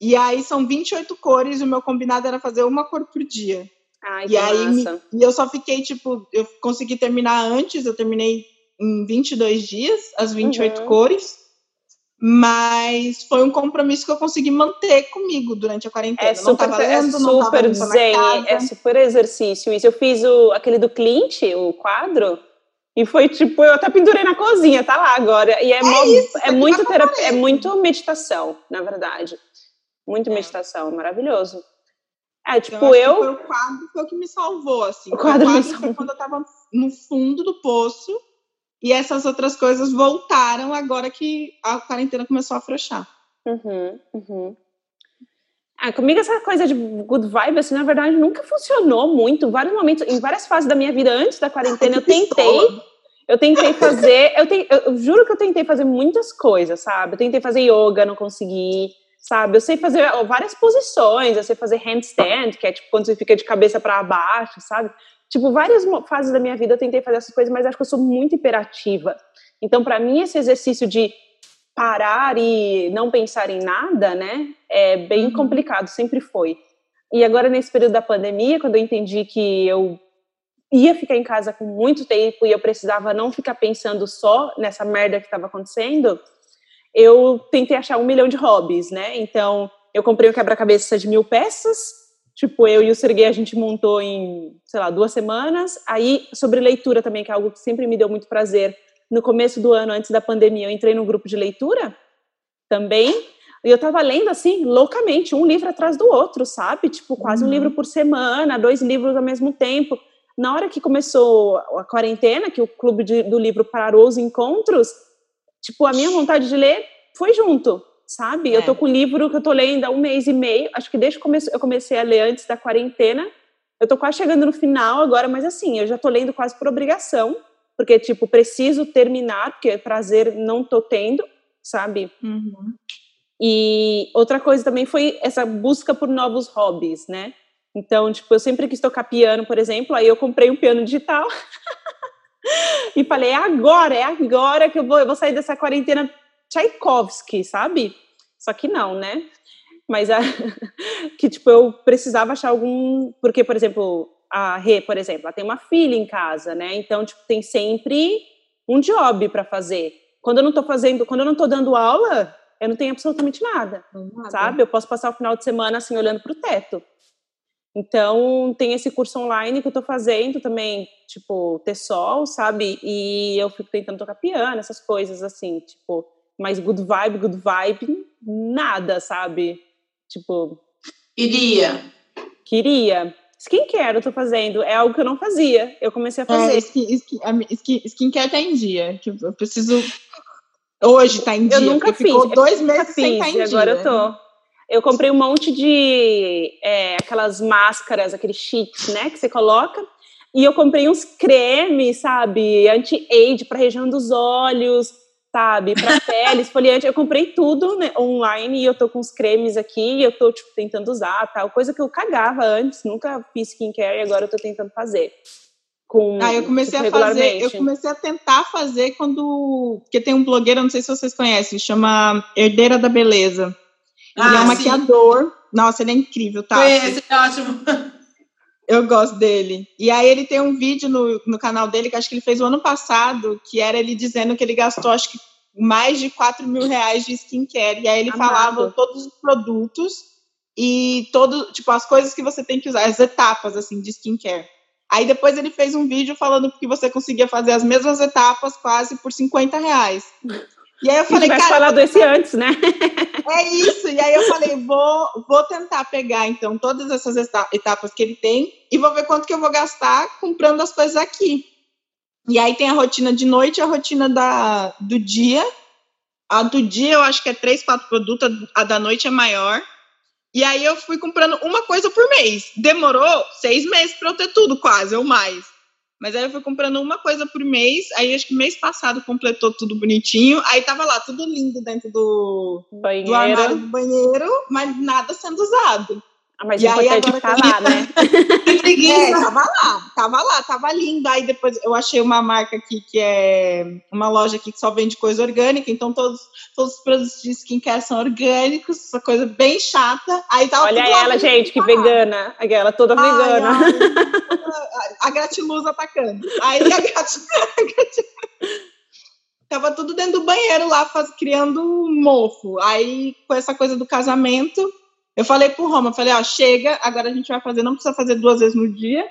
E aí são 28 cores, e o meu combinado era fazer uma cor por dia. Ai, e aí me, e eu só fiquei tipo, eu consegui terminar antes, eu terminei em 22 dias, as 28 uhum. cores. Mas foi um compromisso que eu consegui manter comigo durante a quarentena. É super, lendo, é super zen, é super exercício isso. Eu fiz o, aquele do Clint, o quadro, e foi tipo, eu até pendurei na cozinha, tá lá agora. E é, é, isso, é muito terapia, é muito meditação, na verdade. Muito é. meditação, maravilhoso. É, tipo, então, eu. Foi o quadro foi o que me salvou, assim. O quadro, o quadro foi quando eu tava no fundo do poço e essas outras coisas voltaram agora que a quarentena começou a afrouxar. Uhum, uhum. Ah, comigo essa coisa de good vibe, assim, na verdade, nunca funcionou muito. Em vários momentos, em várias fases da minha vida antes da quarentena, <laughs> eu tentei. Eu tentei fazer, eu, te, eu, juro que eu tentei fazer muitas coisas, sabe? Eu tentei fazer yoga, não consegui, sabe? Eu sei fazer várias posições, eu sei fazer handstand, que é tipo quando você fica de cabeça para baixo, sabe? Tipo, várias fases da minha vida eu tentei fazer essas coisas, mas acho que eu sou muito imperativa. Então, para mim, esse exercício de parar e não pensar em nada, né, é bem uhum. complicado, sempre foi. E agora, nesse período da pandemia, quando eu entendi que eu ia ficar em casa com muito tempo e eu precisava não ficar pensando só nessa merda que estava acontecendo, eu tentei achar um milhão de hobbies, né? Então, eu comprei um quebra-cabeça de mil peças, Tipo, eu e o Serguei a gente montou em, sei lá, duas semanas. Aí, sobre leitura também, que é algo que sempre me deu muito prazer. No começo do ano, antes da pandemia, eu entrei no grupo de leitura também. E eu tava lendo, assim, loucamente, um livro atrás do outro, sabe? Tipo, quase uhum. um livro por semana, dois livros ao mesmo tempo. na hora que começou a quarentena, que o clube de, do livro parou os encontros, tipo, a minha vontade de ler foi junto, sabe? É. Eu tô com o livro que eu tô lendo há um mês e meio, acho que desde que eu comecei a ler antes da quarentena, eu tô quase chegando no final agora, mas assim, eu já tô lendo quase por obrigação, porque, tipo, preciso terminar, porque prazer não tô tendo, sabe? Uhum. E outra coisa também foi essa busca por novos hobbies, né? Então, tipo, eu sempre quis tocar piano, por exemplo, aí eu comprei um piano digital <laughs> e falei, é agora, é agora que eu vou, eu vou sair dessa quarentena Tchaikovsky, sabe? Só que não, né? Mas a, <laughs> que, tipo, eu precisava achar algum... Porque, por exemplo, a Rê, por exemplo, ela tem uma filha em casa, né? Então, tipo, tem sempre um job para fazer. Quando eu não tô fazendo, quando eu não tô dando aula, eu não tenho absolutamente nada, nada. sabe? Eu posso passar o final de semana, assim, olhando pro teto. Então, tem esse curso online que eu tô fazendo também, tipo, ter sol, sabe? E eu fico tentando tocar piano, essas coisas assim, tipo, mais good vibe, good vibe, nada, sabe? Tipo. Queria. Queria. Skincare eu tô fazendo, é algo que eu não fazia. Eu comecei a fazer. É, skin, skin, skin, skincare tá em dia. Tipo, eu preciso. Hoje tá em dia. Eu nunca fiz. Ficou dois meses sem tá em dia. Agora eu tô. Eu comprei um monte de é, aquelas máscaras, aqueles cheats, né, que você coloca. E eu comprei uns cremes, sabe, anti-age para região dos olhos, sabe, para <laughs> pele, esfoliante. Eu comprei tudo né, online e eu tô com os cremes aqui e eu tô tipo tentando usar, tal, coisa que eu cagava antes, nunca fiz skincare e agora eu tô tentando fazer. Com, ah, eu comecei tipo, a fazer, eu comecei a tentar fazer quando, porque tem um blogueiro, não sei se vocês conhecem, chama Herdeira da Beleza. Ah, ele é um sim. maquiador. Nossa, ele é incrível, tá? Conheço, é ótimo. <laughs> Eu gosto dele. E aí ele tem um vídeo no, no canal dele que acho que ele fez o ano passado, que era ele dizendo que ele gastou, acho que mais de 4 mil reais de skincare. E aí ele Amado. falava todos os produtos e todo, tipo, as coisas que você tem que usar, as etapas, assim, de skincare. Aí depois ele fez um vídeo falando que você conseguia fazer as mesmas etapas quase por 50 reais. E aí eu falei, cara. falado esse antes, né? <laughs> É isso. E aí eu falei, vou, vou tentar pegar, então, todas essas etapas que ele tem e vou ver quanto que eu vou gastar comprando as coisas aqui. E aí tem a rotina de noite a rotina da, do dia. A do dia eu acho que é três, quatro produtos, a da noite é maior. E aí eu fui comprando uma coisa por mês. Demorou seis meses para eu ter tudo, quase, ou mais. Mas aí eu fui comprando uma coisa por mês, aí acho que mês passado completou tudo bonitinho, aí tava lá tudo lindo dentro do, banheiro. do armário do banheiro, mas nada sendo usado. Ah, mas e aí agora tá lá, né? <laughs> é, tava lá, tava lá, tava lindo. Aí depois eu achei uma marca aqui que é uma loja aqui que só vende coisa orgânica, então todos, todos os produtos de skincare são orgânicos, essa coisa bem chata. Aí tava Olha ela, gente, que vegana. Aquela toda ai, vegana. Ai, <laughs> a gratiluz atacando. Aí <laughs> a gratiluz. tava tudo dentro do banheiro lá, faz, criando um mofo. Aí, com essa coisa do casamento, eu falei pro Roma, falei, ó, chega, agora a gente vai fazer, não precisa fazer duas vezes no dia,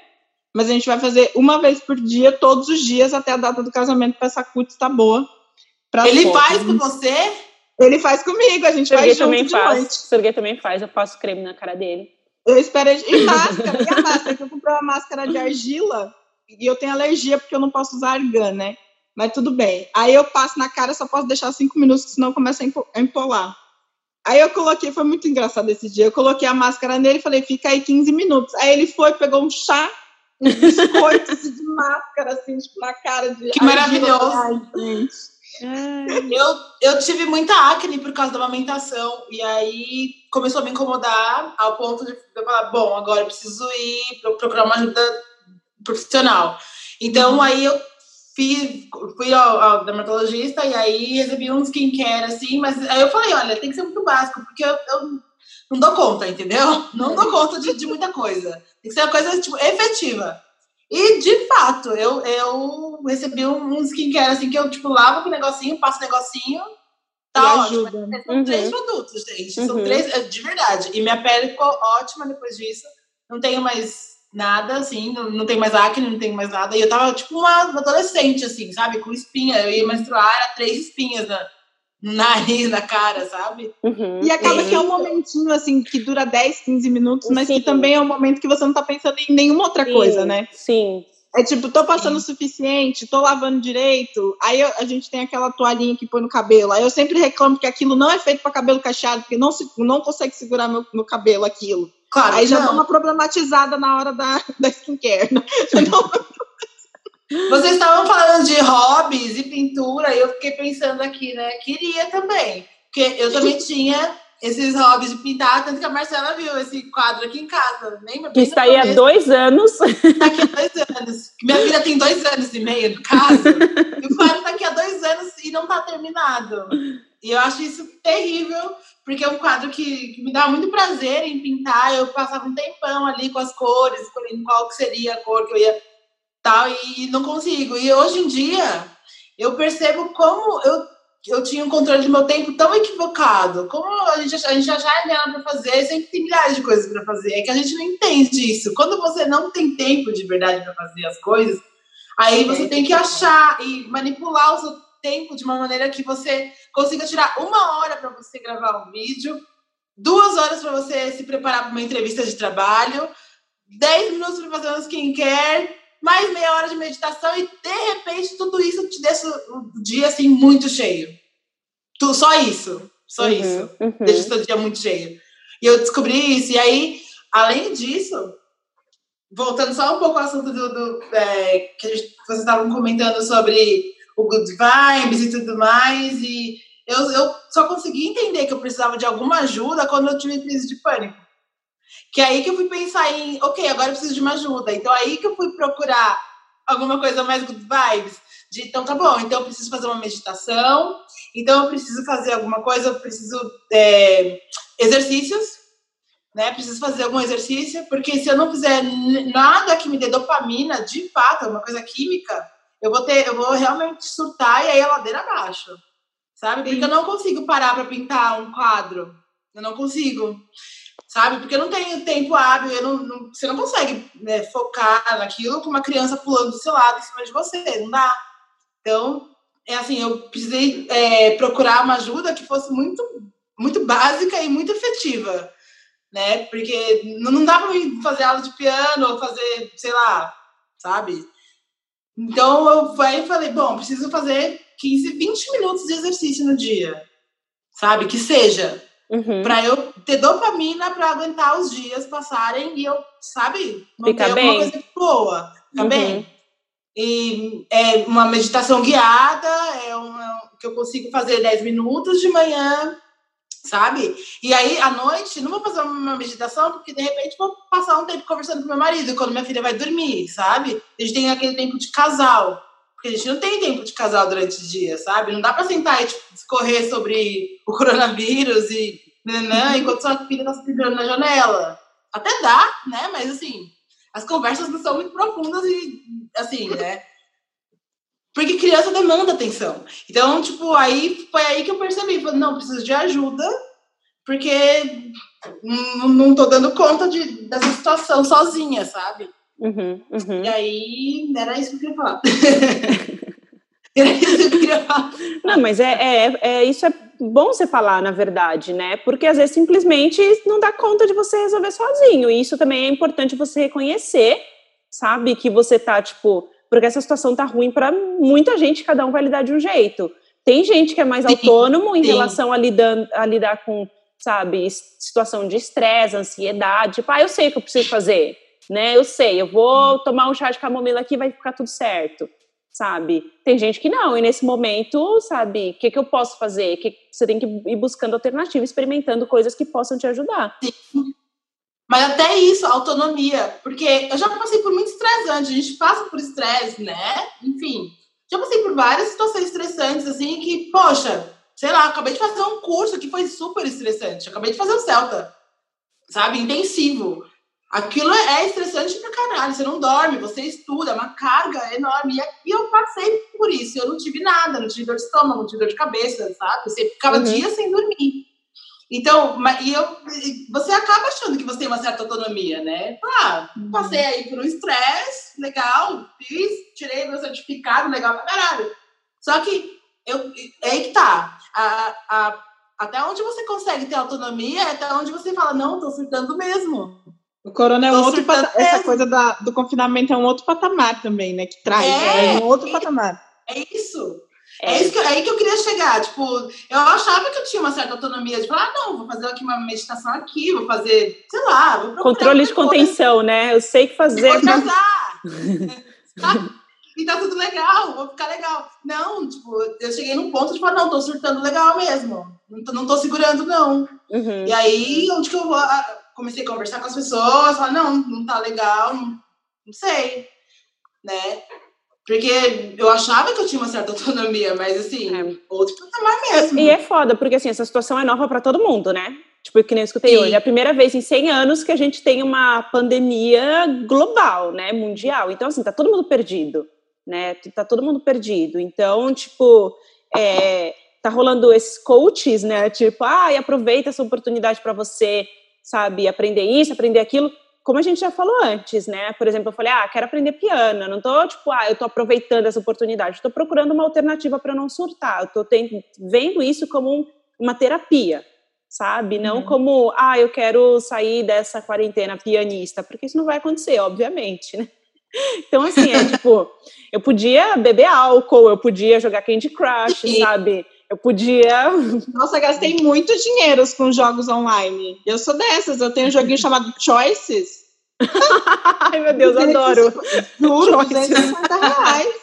mas a gente vai fazer uma vez por dia, todos os dias, até a data do casamento, para essa cutis tá boa. Ele foto. faz com você? Ele faz comigo, a gente Serguei vai junto também de faz. noite. Serguei também faz, eu passo creme na cara dele. Eu espero... E máscara, e a máscara? Eu comprei uma máscara de argila e eu tenho alergia porque eu não posso usar argan, né? Mas tudo bem. Aí eu passo na cara, só posso deixar cinco minutos, senão começa a empolar. Aí eu coloquei, foi muito engraçado esse dia. Eu coloquei a máscara nele e falei, fica aí 15 minutos. Aí ele foi, pegou um chá, um biscoito assim, de máscara, assim, tipo, na cara de. Que maravilhoso! Ai, gente. Eu, eu tive muita acne por causa da amamentação, e aí começou a me incomodar ao ponto de eu falar: bom, agora eu preciso ir procurar uma ajuda profissional. Então, uhum. aí eu Fiz, fui ao, ao, dermatologista e aí recebi um skincare, assim, mas aí eu falei, olha, tem que ser muito básico, porque eu, eu não dou conta, entendeu? <laughs> Não dou conta de, de muita coisa. Tem que ser uma coisa, tipo, efetiva. E, de fato, eu, eu recebi um, um skincare, assim, que eu, tipo, lavo com o negocinho, passo o negocinho, tá ótimo. Ajuda. São uhum. três produtos, gente. Uhum. São três, de verdade. E minha pele ficou ótima depois disso. Não tenho mais nada, assim, não, não tem mais acne, não tem mais nada. E eu tava tipo uma adolescente, assim, sabe? Com espinha. Eu ia menstruar, era três espinhas na, no nariz, na cara, sabe? Uhum. E acaba que é um momentinho, assim, que dura 10, 15 minutos, mas Sim. que também é um momento que você não tá pensando em nenhuma outra Sim. coisa, né? Sim. É tipo, tô passando o suficiente, tô lavando direito. Aí eu, a gente tem aquela toalhinha que põe no cabelo. Aí eu sempre reclamo que aquilo não é feito para cabelo cacheado, porque não, se, não consegue segurar meu, meu cabelo aquilo. Claro, Aí já não. dá uma problematizada na hora da, da skincare. Né? <laughs> Vocês estavam falando de hobbies e pintura, e eu fiquei pensando aqui, né? Queria também. Porque eu também <laughs> tinha esses hobbies de pintar, tanto que a Marcela viu esse quadro aqui em casa. Lembra? Que está aí há dois anos. Daqui a dois anos. Minha filha tem dois anos e meio no caso. e o quadro está aqui há dois anos e não está terminado. E eu acho isso terrível, porque é um quadro que, que, me dá muito prazer em pintar. Eu passava um tempão ali com as cores, escolhendo qual que seria a cor que eu ia tal, e não consigo. E hoje em dia eu percebo como eu eu tinha um controle do meu tempo tão equivocado. Como a gente, a gente já, já é nada para fazer, sempre tem milhares de coisas para fazer. É que a gente não entende isso. Quando você não tem tempo de verdade para fazer as coisas, aí você tem que achar e manipular o seu tempo de uma maneira que você consiga tirar uma hora para você gravar um vídeo, duas horas para você se preparar para uma entrevista de trabalho, dez minutos para fazer um skincare, mais meia hora de meditação e de repente tudo isso te deixa o dia assim muito cheio. Tu, só isso, só uhum, isso. Uhum. Deixa o seu dia muito cheio. E eu descobri isso. E aí, além disso, voltando só um pouco ao assunto do, do é, que gente, vocês estavam comentando sobre o good vibes e tudo mais, e eu, eu só consegui entender que eu precisava de alguma ajuda quando eu tive crise de pânico. Que é aí que eu fui pensar em, ok, agora eu preciso de uma ajuda. Então aí que eu fui procurar alguma coisa mais good vibes. De, então tá bom, então eu preciso fazer uma meditação, então eu preciso fazer alguma coisa, eu preciso é, exercícios, né? Preciso fazer algum exercício, porque se eu não fizer nada que me dê dopamina, de fato, é uma coisa química, eu vou ter, eu vou realmente surtar e aí a ladeira abaixo. Sabe? Porque eu não consigo parar para pintar um quadro. Eu não consigo sabe? Porque eu não tenho tempo hábil, não, não você não consegue né, focar naquilo com uma criança pulando do seu lado em cima de você, não dá. Então, é assim, eu precisei é, procurar uma ajuda que fosse muito, muito básica e muito efetiva, né? Porque não dá para mim fazer aula de piano ou fazer, sei lá, sabe? Então, eu aí falei, bom, preciso fazer 15, 20 minutos de exercício no dia, sabe? Que seja Uhum. Para eu ter dopamina para aguentar os dias passarem e eu, sabe, manter Fica alguma bem. coisa boa. Fica uhum. bem. E é uma meditação guiada, é uma que eu consigo fazer 10 minutos de manhã, sabe? E aí, à noite, não vou fazer uma meditação, porque de repente vou passar um tempo conversando com meu marido quando minha filha vai dormir, sabe? A gente tem aquele tempo de casal. Porque a gente não tem tempo de casal durante o dia, sabe? Não dá para sentar e tipo, discorrer sobre o coronavírus e nanã, enquanto sua filha tá se pendurando na janela. Até dá, né? Mas assim, as conversas não são muito profundas e assim, né? Porque criança demanda atenção. Então, tipo, aí foi aí que eu percebi, falei, não, preciso de ajuda, porque não, não tô dando conta de, dessa situação sozinha, sabe? Uhum, uhum. E aí, era isso que eu queria falar. <laughs> era isso que eu queria falar. Não, mas é, é, é, isso é bom você falar, na verdade, né? Porque às vezes simplesmente não dá conta de você resolver sozinho. E isso também é importante você reconhecer, sabe? Que você tá, tipo, porque essa situação tá ruim para muita gente, cada um vai lidar de um jeito. Tem gente que é mais sim, autônomo em sim. relação a lidar, a lidar com, sabe, situação de estresse, ansiedade. Tipo, ah, eu sei o que eu preciso fazer né? Eu sei, eu vou tomar um chá de camomila aqui vai ficar tudo certo, sabe? Tem gente que não, e nesse momento, sabe, o que, que eu posso fazer? Que você tem que ir buscando alternativas, experimentando coisas que possam te ajudar. Mas até isso, autonomia, porque eu já passei por muito estressante, a gente passa por estresse, né? Enfim, já passei por várias situações estressantes, assim, que, poxa, sei lá, acabei de fazer um curso que foi super estressante, acabei de fazer o Celta, sabe, intensivo. Aquilo é estressante pra caralho. Você não dorme, você estuda, é uma carga enorme. E eu passei por isso. Eu não tive nada, não tive dor de estômago, não tive dor de cabeça, sabe? Você ficava uhum. dias sem dormir. Então, e eu, você acaba achando que você tem uma certa autonomia, né? Ah, uhum. passei aí por um estresse, legal, fiz, tirei meu certificado, legal pra caralho. Só que eu, é aí que tá. A, a, até onde você consegue ter autonomia é até onde você fala, não, tô surtando mesmo O corona é um outro patamar. Essa coisa da, do confinamento é um outro patamar também, né? Que traz. É, é um outro patamar. É isso. É, isso que, é aí que eu queria chegar. Tipo, eu achava que eu tinha uma certa autonomia de falar, ah, não, vou fazer aqui uma meditação aqui, vou fazer, sei lá, vou Controle de contenção, coisa. né? Eu sei que fazer. Vou casar. <laughs> e tá tudo legal, vou ficar legal. Não, tipo, eu cheguei num ponto de falar, não, tô surtando legal mesmo. Não tô, não tô segurando, não. Uhum. E aí, onde que eu vou comecei a conversar com as pessoas, falar, não, não tá legal, não, não sei, né? Porque eu achava que eu tinha uma certa <laughs> autonomia, mas assim, é. outro patamar mesmo. E é foda, porque assim, essa situação é nova para todo mundo, né? Tipo, que nem eu escutei Sim. hoje. É a primeira vez em 100 anos que a gente tem uma pandemia global, né? Mundial. Então, assim, tá todo mundo perdido, né? Tá todo mundo perdido. Então, tipo, é, tá rolando esses coaches, né? Tipo, ah, aproveita essa oportunidade para você sabe, aprender isso, aprender aquilo, como a gente já falou antes, né? Por exemplo, eu falei, ah, quero aprender piano, não tô tipo, ah, eu tô aproveitando essa oportunidade, estou procurando uma alternativa para não surtar, eu tô tendo, vendo isso como um, uma terapia, sabe? Não uhum. como, ah, eu quero sair dessa quarentena pianista, porque isso não vai acontecer, obviamente, né? <laughs> Então, assim, é tipo, eu podia beber álcool, eu podia jogar Candy Crush, <laughs> sabe? Eu podia. Nossa, gastei muito dinheiro com jogos online. Eu sou dessas, eu tenho um joguinho <laughs> chamado Choices. Ai, meu Deus, adoro. Juro, 250 reais.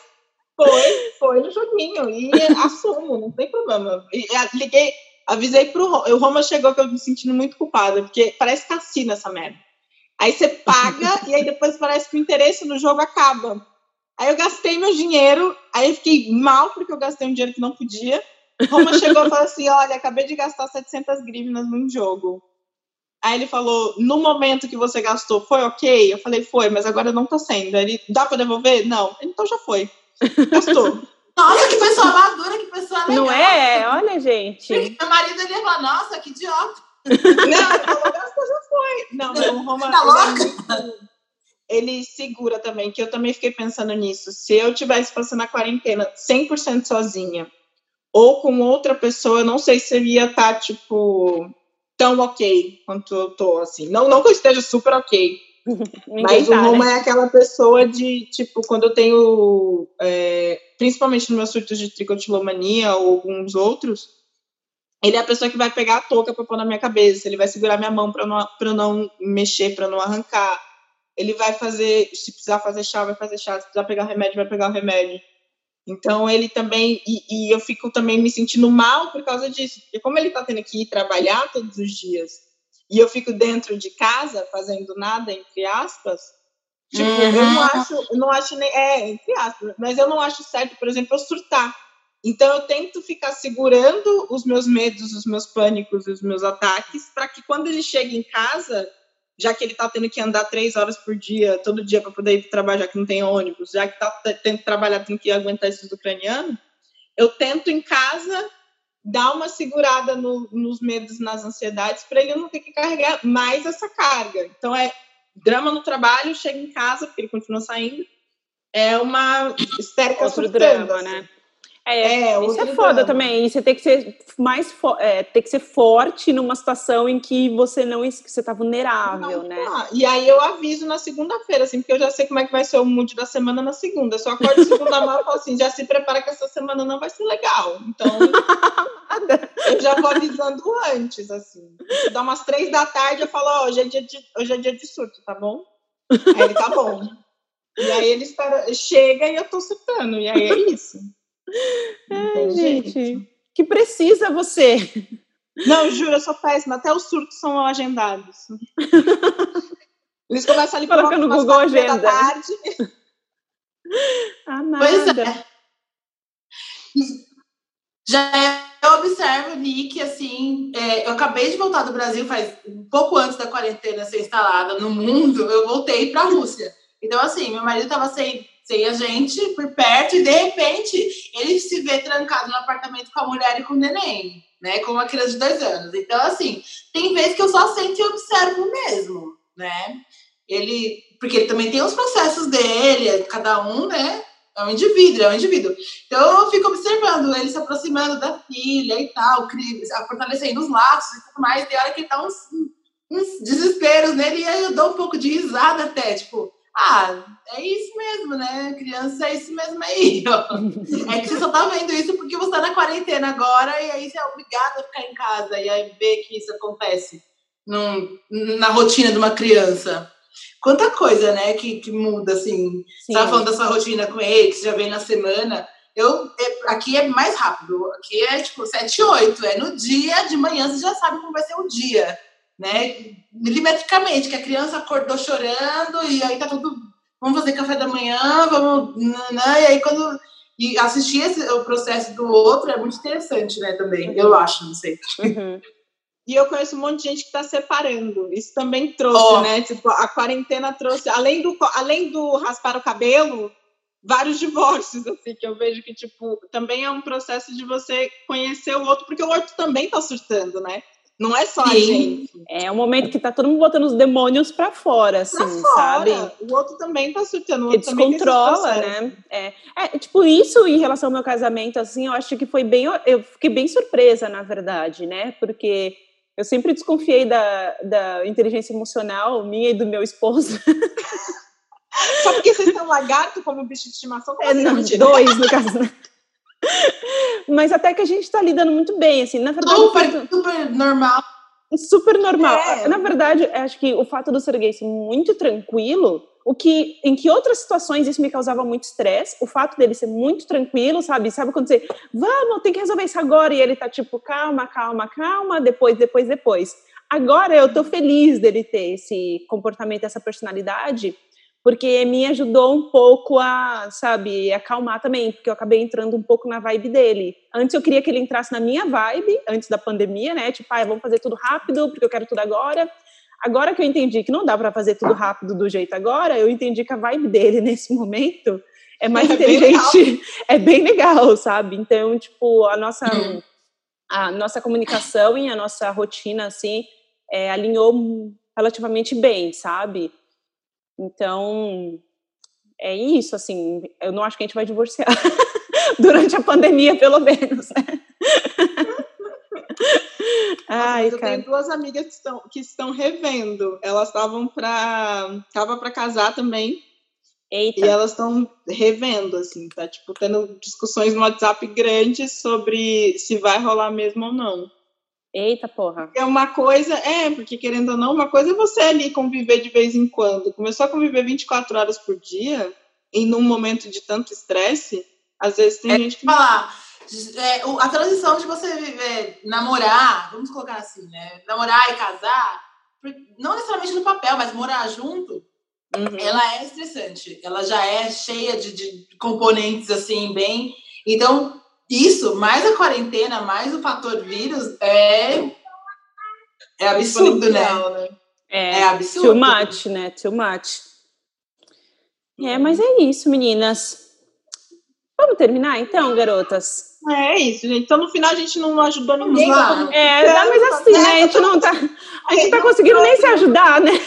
Foi, foi no joguinho. E assumo, não tem problema. E, liguei, avisei pro Roma. O Roma chegou que eu me sentindo muito culpada, porque parece cassino essa merda. Aí você paga <laughs> e aí depois parece que o interesse no jogo acaba. Aí eu gastei meu dinheiro, aí eu fiquei mal porque eu gastei um dinheiro que não podia. Roma chegou e falou assim: Olha, acabei de gastar 700 grivenas num jogo. Aí ele falou: No momento que você gastou, foi ok? Eu falei: Foi, mas agora não tá sendo. Ele: Dá pra devolver? Não. Então já foi. Gastou. <laughs> Nossa, que pessoa madura, que pessoa legal. Não é? Olha, gente. Meu marido ele falou: Nossa, que idiota. Não, ele falou: Gastou, já foi. Não, mas o Roma. Tá louca? ele segura também, que eu também fiquei pensando nisso. Se eu tivesse passando a quarentena 100% sozinha, ou com outra pessoa, eu não sei se ia estar, tá, tipo, tão ok quanto eu tô, assim. Não, não que eu esteja super ok, <laughs> mas tá, o Roma né? é aquela pessoa de, tipo, quando eu tenho, é, principalmente nos meus surtos de tricotilomania ou alguns outros, ele é a pessoa que vai pegar a touca para pôr na minha cabeça, ele vai segurar minha mão para não, pra não mexer, para não arrancar. Ele vai fazer, se precisar fazer chá, vai fazer chá, se precisar pegar remédio, vai pegar o remédio. Então ele também e, e, eu fico também me sentindo mal por causa disso, porque como ele está tendo que ir trabalhar todos os dias e eu fico dentro de casa fazendo nada entre aspas, tipo uhum. eu não acho, eu não acho nem é entre aspas, mas eu não acho certo, por exemplo, eu surtar. Então eu tento ficar segurando os meus medos, os meus pânicos, os meus ataques, para que quando ele chega em casa já que ele está tendo que andar três horas por dia, todo dia, para poder ir trabalhar, já que não tem ônibus, já que está tendo que trabalhar, tem que aguentar esses ucranianos, eu tento em casa dar uma segurada no, nos medos, nas ansiedades, para ele não ter que carregar mais essa carga. Então, é drama no trabalho, chega em casa, porque ele continua saindo, é uma histérica Outro drama, assim. né? É, é isso é foda também. E você tem que ser mais é, tem que ser forte numa situação em que você não que você tá vulnerável, não, né? Tá. E aí eu aviso na segunda-feira, assim, porque eu já sei como é que vai ser o mood da semana na segunda. Eu só acordo segunda mão e falo assim, já se prepara que essa semana não vai ser legal. Então eu já vou avisando antes, assim. Dá umas três da tarde, eu falo, ó, oh, hoje, é dia de, hoje é dia de surto, tá bom? Aí ele tá bom. E aí ele espera, chega e eu tô surtando, e aí é isso. Ai, gente, que precisa você. Não, juro, eu sou péssima. Até os surtos são agendados. Eles começam ali Coloca no Google Agenda. Da tarde. Amada. Pois é. Já eu observo, Nick, assim, é, eu acabei de voltar do Brasil faz um pouco antes da quarentena ser instalada no mundo, eu voltei para a Rússia. Então, assim, meu marido estava sem sem a gente por perto e de repente ele se vê trancado no apartamento com a mulher e com o neném, né? Com uma criança de dois anos. Então, assim, tem vezes que eu só sento e observo mesmo, né? Ele, porque ele também tem os processos dele, cada um, né? É um indivíduo, é um indivíduo. Então eu fico observando ele se aproximando da filha e tal, fortalecendo os laços e tudo mais. Tem hora que ele tá um, uns desesperos nele, e aí eu dou um pouco de risada até, tipo, ah, é isso mesmo, né? Criança é isso mesmo aí, ó. É que você só tá vendo isso porque você tá na quarentena agora e aí você é obrigado a ficar em casa e aí ver que isso acontece num, na rotina de uma criança. Quanta coisa, né, que, que muda, assim. Sim. Você tava falando da sua rotina com ele, que você já vem na semana. Eu, é, aqui é mais rápido. Aqui é tipo 7, 8. É no dia de manhã, você já sabe como vai ser o dia né? Milimetricamente, que a criança acordou chorando e aí tá tudo. Vamos fazer café da manhã, vamos. Né? E aí quando. E assistir esse, o processo do outro é muito interessante, né, também, eu acho, não sei. Uhum. E eu conheço um monte de gente que está separando. Isso também trouxe, oh. né? Tipo, a quarentena trouxe, além do, além do raspar o cabelo, vários divórcios, assim, que eu vejo que, tipo, também é um processo de você conhecer o outro, porque o outro também está surtando, né? Não é só Sim. a gente. É um momento que tá todo mundo botando os demônios para fora, assim, pra sabe? O outro também tá surtando. O outro Ele descontrola, né? É. é, tipo, isso em relação ao meu casamento, assim, eu acho que foi bem. Eu fiquei bem surpresa, na verdade, né? Porque eu sempre desconfiei da, da inteligência emocional minha e do meu esposo. <laughs> Só porque vocês um lagarto como bicho de estimação? É, não, dois, no caso. Mas até que a gente está lidando muito bem, assim, na verdade. Super, fato... super normal. Super normal. É. Na verdade, acho que o fato do ser gay ser muito tranquilo, o que em que outras situações isso me causava muito estresse, o fato dele ser muito tranquilo, sabe? Sabe quando você, vamos, tem que resolver isso agora, e ele tá tipo, calma, calma, calma, depois, depois, depois. Agora eu tô feliz dele ter esse comportamento, essa personalidade, porque me ajudou um pouco a, sabe, acalmar também, porque eu acabei entrando um pouco na vibe dele. Antes eu queria que ele entrasse na minha vibe, antes da pandemia, né? Tipo, ah, vamos fazer tudo rápido, porque eu quero tudo agora. Agora que eu entendi que não dá para fazer tudo rápido do jeito agora, eu entendi que a vibe dele <laughs> nesse momento é mais é inteligente, bem <laughs> é bem legal, sabe? Então, tipo, a nossa hum. a nossa comunicação e a nossa rotina assim é, alinhou relativamente bem, sabe? Então, é isso, assim, eu não acho que a gente vai divorciar <laughs> durante a pandemia, pelo menos. <laughs> Né? Ai, eu cara. tenho duas amigas que estão, que estão revendo. Elas estavam para tava para casar também. Eita. E elas estão revendo, assim, tá tipo tendo discussões no WhatsApp grandes sobre se vai rolar mesmo ou não. Eita porra. É uma coisa, é, porque querendo ou não, uma coisa é você ali conviver de vez em quando. Começou a conviver 24 horas por dia, e num momento de tanto estresse, às vezes tem é, gente que. Falar, é, a transição de você viver, namorar, vamos colocar assim, né? Namorar e casar, não necessariamente no papel, mas morar junto, uhum. ela é estressante. Ela já é cheia de, de componentes, assim, bem. Então, isso, mais a quarentena, mais o fator vírus, é, é absurdo, né? né? É, é absurdo. Too much, né? Too much. É, mas é isso, meninas. Vamos terminar então, garotas? É isso, gente. Então, no final, a gente não ajudou ninguém. Vamos é, não, mas assim, né? A gente não tá, a gente tá conseguindo nem se ajudar, né? <laughs>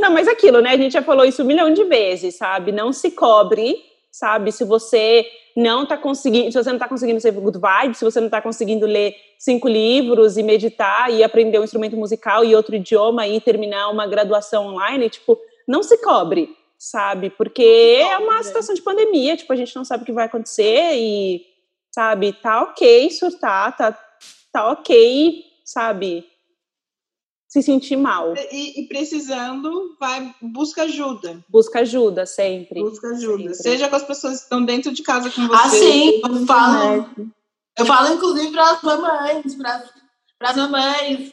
Não, mas aquilo, né? A gente já falou isso um milhão de vezes, sabe? Não se cobre, sabe? Se você não está conseguindo, se você não está conseguindo ser good vibe, se você não está conseguindo ler cinco livros e meditar e aprender um instrumento musical e outro idioma e terminar uma graduação online, tipo, não se cobre, sabe? Porque é uma situação de pandemia, tipo, a gente não sabe o que vai acontecer e, sabe, tá ok surtar, tá, tá ok, sabe? Se sentir mal. E, e, precisando, vai busca ajuda. Busca ajuda sempre. Busca ajuda. Sempre. Seja com as pessoas que estão dentro de casa com você. Ah, sim, eu falo. Eu falo, inclusive, para as mamães, para as mamães,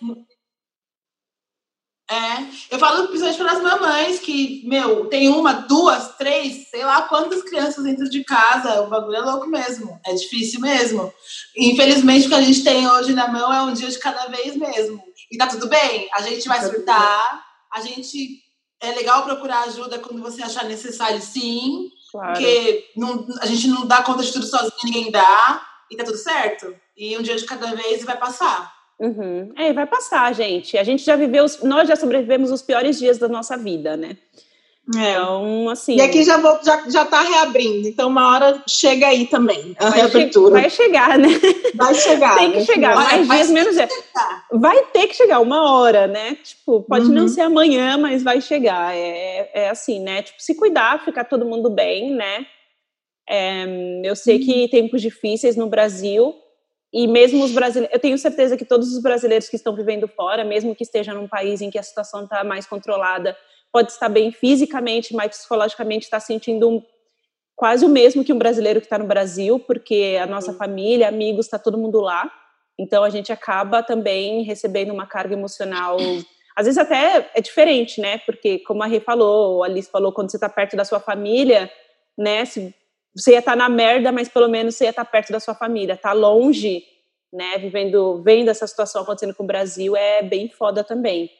é, eu falo principalmente para as mamães que, meu, tem uma, duas, três, sei lá quantas crianças dentro de casa, o bagulho é louco mesmo, é difícil mesmo. Infelizmente, o que a gente tem hoje na mão é um dia de cada vez mesmo. E tá tudo bem, a gente vai tá surtar, a gente. É legal procurar ajuda quando você achar necessário, sim, claro. porque não, a gente não dá conta de tudo sozinho, ninguém dá, e tá tudo certo. E um dia de cada vez vai passar. Uhum. É, vai passar, gente. A gente já viveu, nós já sobrevivemos os piores dias da nossa vida, né? É. Então, assim. E aqui já, vou, já, já tá reabrindo, então uma hora chega aí também, a vai reabertura. Che vai chegar, né? Vai chegar. Tem que chegar, mais dias, menos dias. Vai ter que chegar uma hora, né? Tipo, pode uhum. não ser amanhã, mas vai chegar. É, é assim, né? Tipo, se cuidar, ficar todo mundo bem, né? É, eu sei uhum. que tempos difíceis no Brasil, e mesmo os brasileiros, eu tenho certeza que todos os brasileiros que estão vivendo fora, mesmo que estejam num país em que a situação está mais controlada, pode estar bem fisicamente, mas psicologicamente está sentindo um, quase o mesmo que um brasileiro que está no Brasil, porque a nossa família, amigos, está todo mundo lá. Então a gente acaba também recebendo uma carga emocional. <coughs> Às vezes até é diferente, né? Porque, como a Rê falou, a Alice falou, quando você está perto da sua família, né? Se você ia estar tá na merda, mas pelo menos você ia estar tá perto da sua família. Tá longe, né? Vivendo, vendo essa situação acontecendo com o Brasil é bem foda também.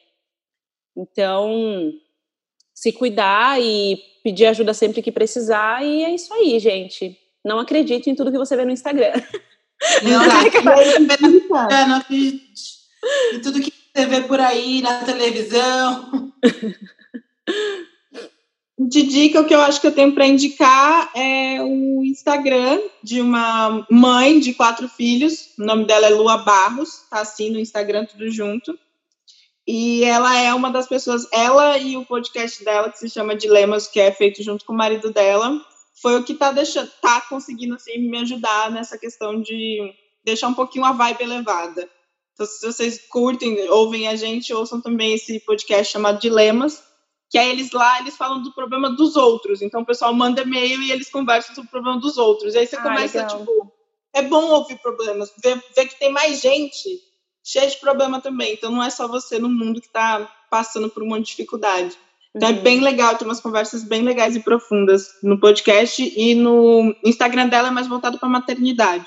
Então, se cuidar e pedir ajuda sempre que precisar. E é isso aí, gente. Não acredite em tudo que você vê no Instagram. Não, <laughs> acredite. Em tudo que você vê por aí na televisão. <laughs> De dica, o que eu acho que eu tenho para indicar é o Instagram de uma mãe de quatro filhos. O nome dela é Lua Barros, tá assim no Instagram, tudo junto. E ela é uma das pessoas, ela e o podcast dela, que se chama Dilemas, que é feito junto com o marido dela, foi o que tá deixando, tá conseguindo assim me ajudar nessa questão de deixar um pouquinho a vibe elevada. Então, se vocês curtem, ouvem a gente, ouçam também esse podcast chamado Dilemas, que aí eles lá, eles falam do problema dos outros. Então o pessoal manda e-mail e eles conversam sobre o problema dos outros. E aí você ah, começa, legal. tipo, é bom ouvir problemas, ver, ver que tem mais gente cheia de problema também. Então não é só você no mundo que está passando por uma dificuldade. Então é uhum. é bem legal, tem umas conversas bem legais e profundas no podcast e no Instagram dela é mais voltado para maternidade.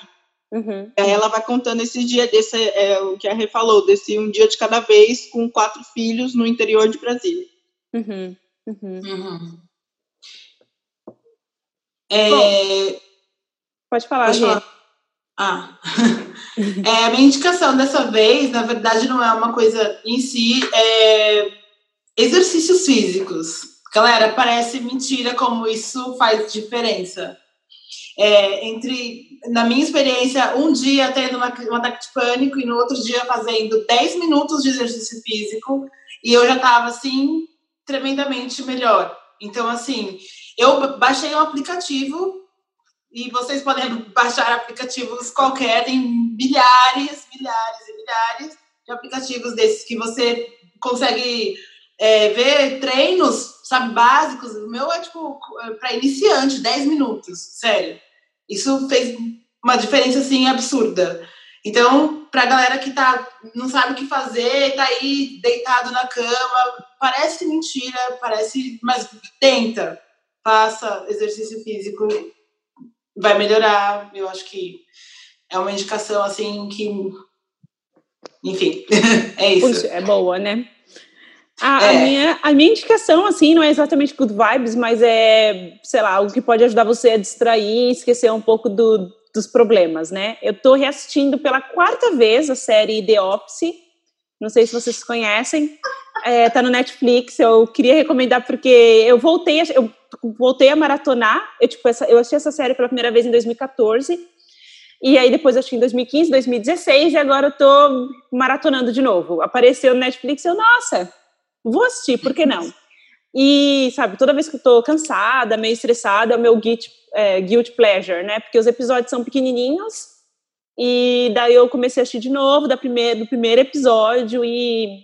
Uhum. Aí ela vai contando esse dia desse, é, o que a Rê falou, desse um dia de cada vez com quatro filhos no interior de Brasília. Uhum. Uhum. uhum. É... Bom, pode falar, pode falar. Ah, <laughs> é, a minha indicação dessa vez, na verdade, não é uma coisa em si, é exercícios físicos. Galera, parece mentira como isso faz diferença. É, entre, na minha experiência, um dia tendo uma, um ataque de pânico e no outro dia fazendo 10 minutos de exercício físico e eu já estava assim, tremendamente melhor. Então, assim, eu baixei um aplicativo e vocês podem baixar aplicativos qualquer, tem milhares, milhares e milhares de aplicativos desses que você consegue é, ver treinos, sabe, básicos. O meu é tipo para iniciante, 10 minutos, sério. Isso fez uma diferença assim absurda. Então, para a galera que tá, não sabe o que fazer, tá aí deitado na cama, parece mentira, parece, mas tenta, faça exercício físico vai melhorar. Eu acho que é uma indicação assim que. Enfim, <laughs> é isso. Puxa, é boa, né? A, é. a, minha, a minha indicação, assim, não é exatamente good vibes, mas é, sei lá, algo que pode ajudar você a distrair e esquecer um pouco do, dos problemas, né? Eu tô reassistindo pela quarta vez a série The Office. Não sei se vocês conhecem. É, tá no Netflix. Eu queria recomendar porque eu voltei, eu voltei a maratonar. Eu, tipo, essa, eu assisti essa série pela primeira vez em 2014. E aí depois eu assisti em 2015, 2016 e agora eu tô maratonando de novo. Apareceu no Netflix eu, nossa, vou assistir, por que não? <laughs> E, sabe, toda vez que eu tô cansada, meio estressada, é o meu guilt, é, guilt pleasure, né? Porque os episódios são pequenininhos e daí eu comecei a assistir de novo da primeira, do primeiro episódio e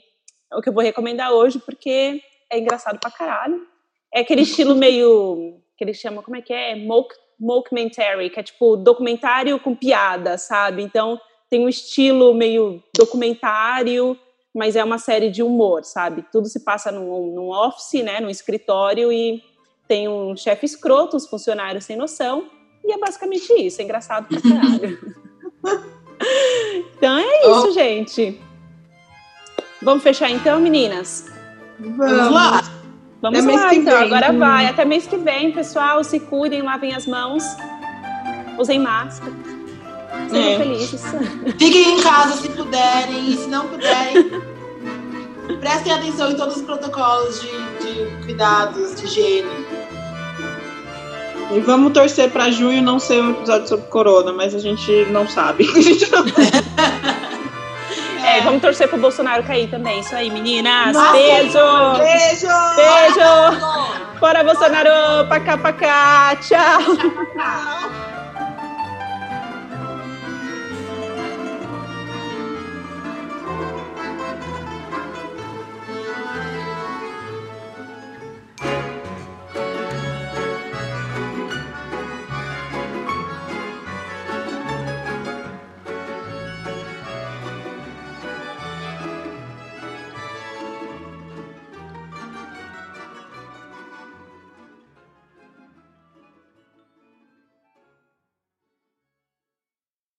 é o que eu vou recomendar hoje porque é engraçado pra caralho é aquele estilo meio que eles chamam, como é que é? Mock, mockumentary, que é tipo documentário com piada, sabe? Então tem um estilo meio documentário, mas é uma série de humor, sabe? Tudo se passa num, num office, né, num escritório e tem um chefe escroto, uns funcionários sem noção, e é basicamente isso, é engraçado pra caralho. <laughs> então é isso, oh. gente. Vamos fechar então, meninas? Vamos lá! Vamos Até lá, então. Vem. Agora vai. Até mês que vem, pessoal. Se cuidem, lavem as mãos. Usem máscara. Sejam é. felizes. <laughs> Fiquem em casa se puderem. E se não puderem, prestem atenção em todos os protocolos de, de cuidados, de higiene. E vamos torcer para junho não ser um episódio sobre corona, mas a gente não sabe. <laughs> <laughs> É, vamos torcer pro Bolsonaro cair também. Isso aí, meninas. Nossa, beijo! Beijo! Beijo! Bora, Bolsonaro! Pacá, pacá! Tchau! Tchau!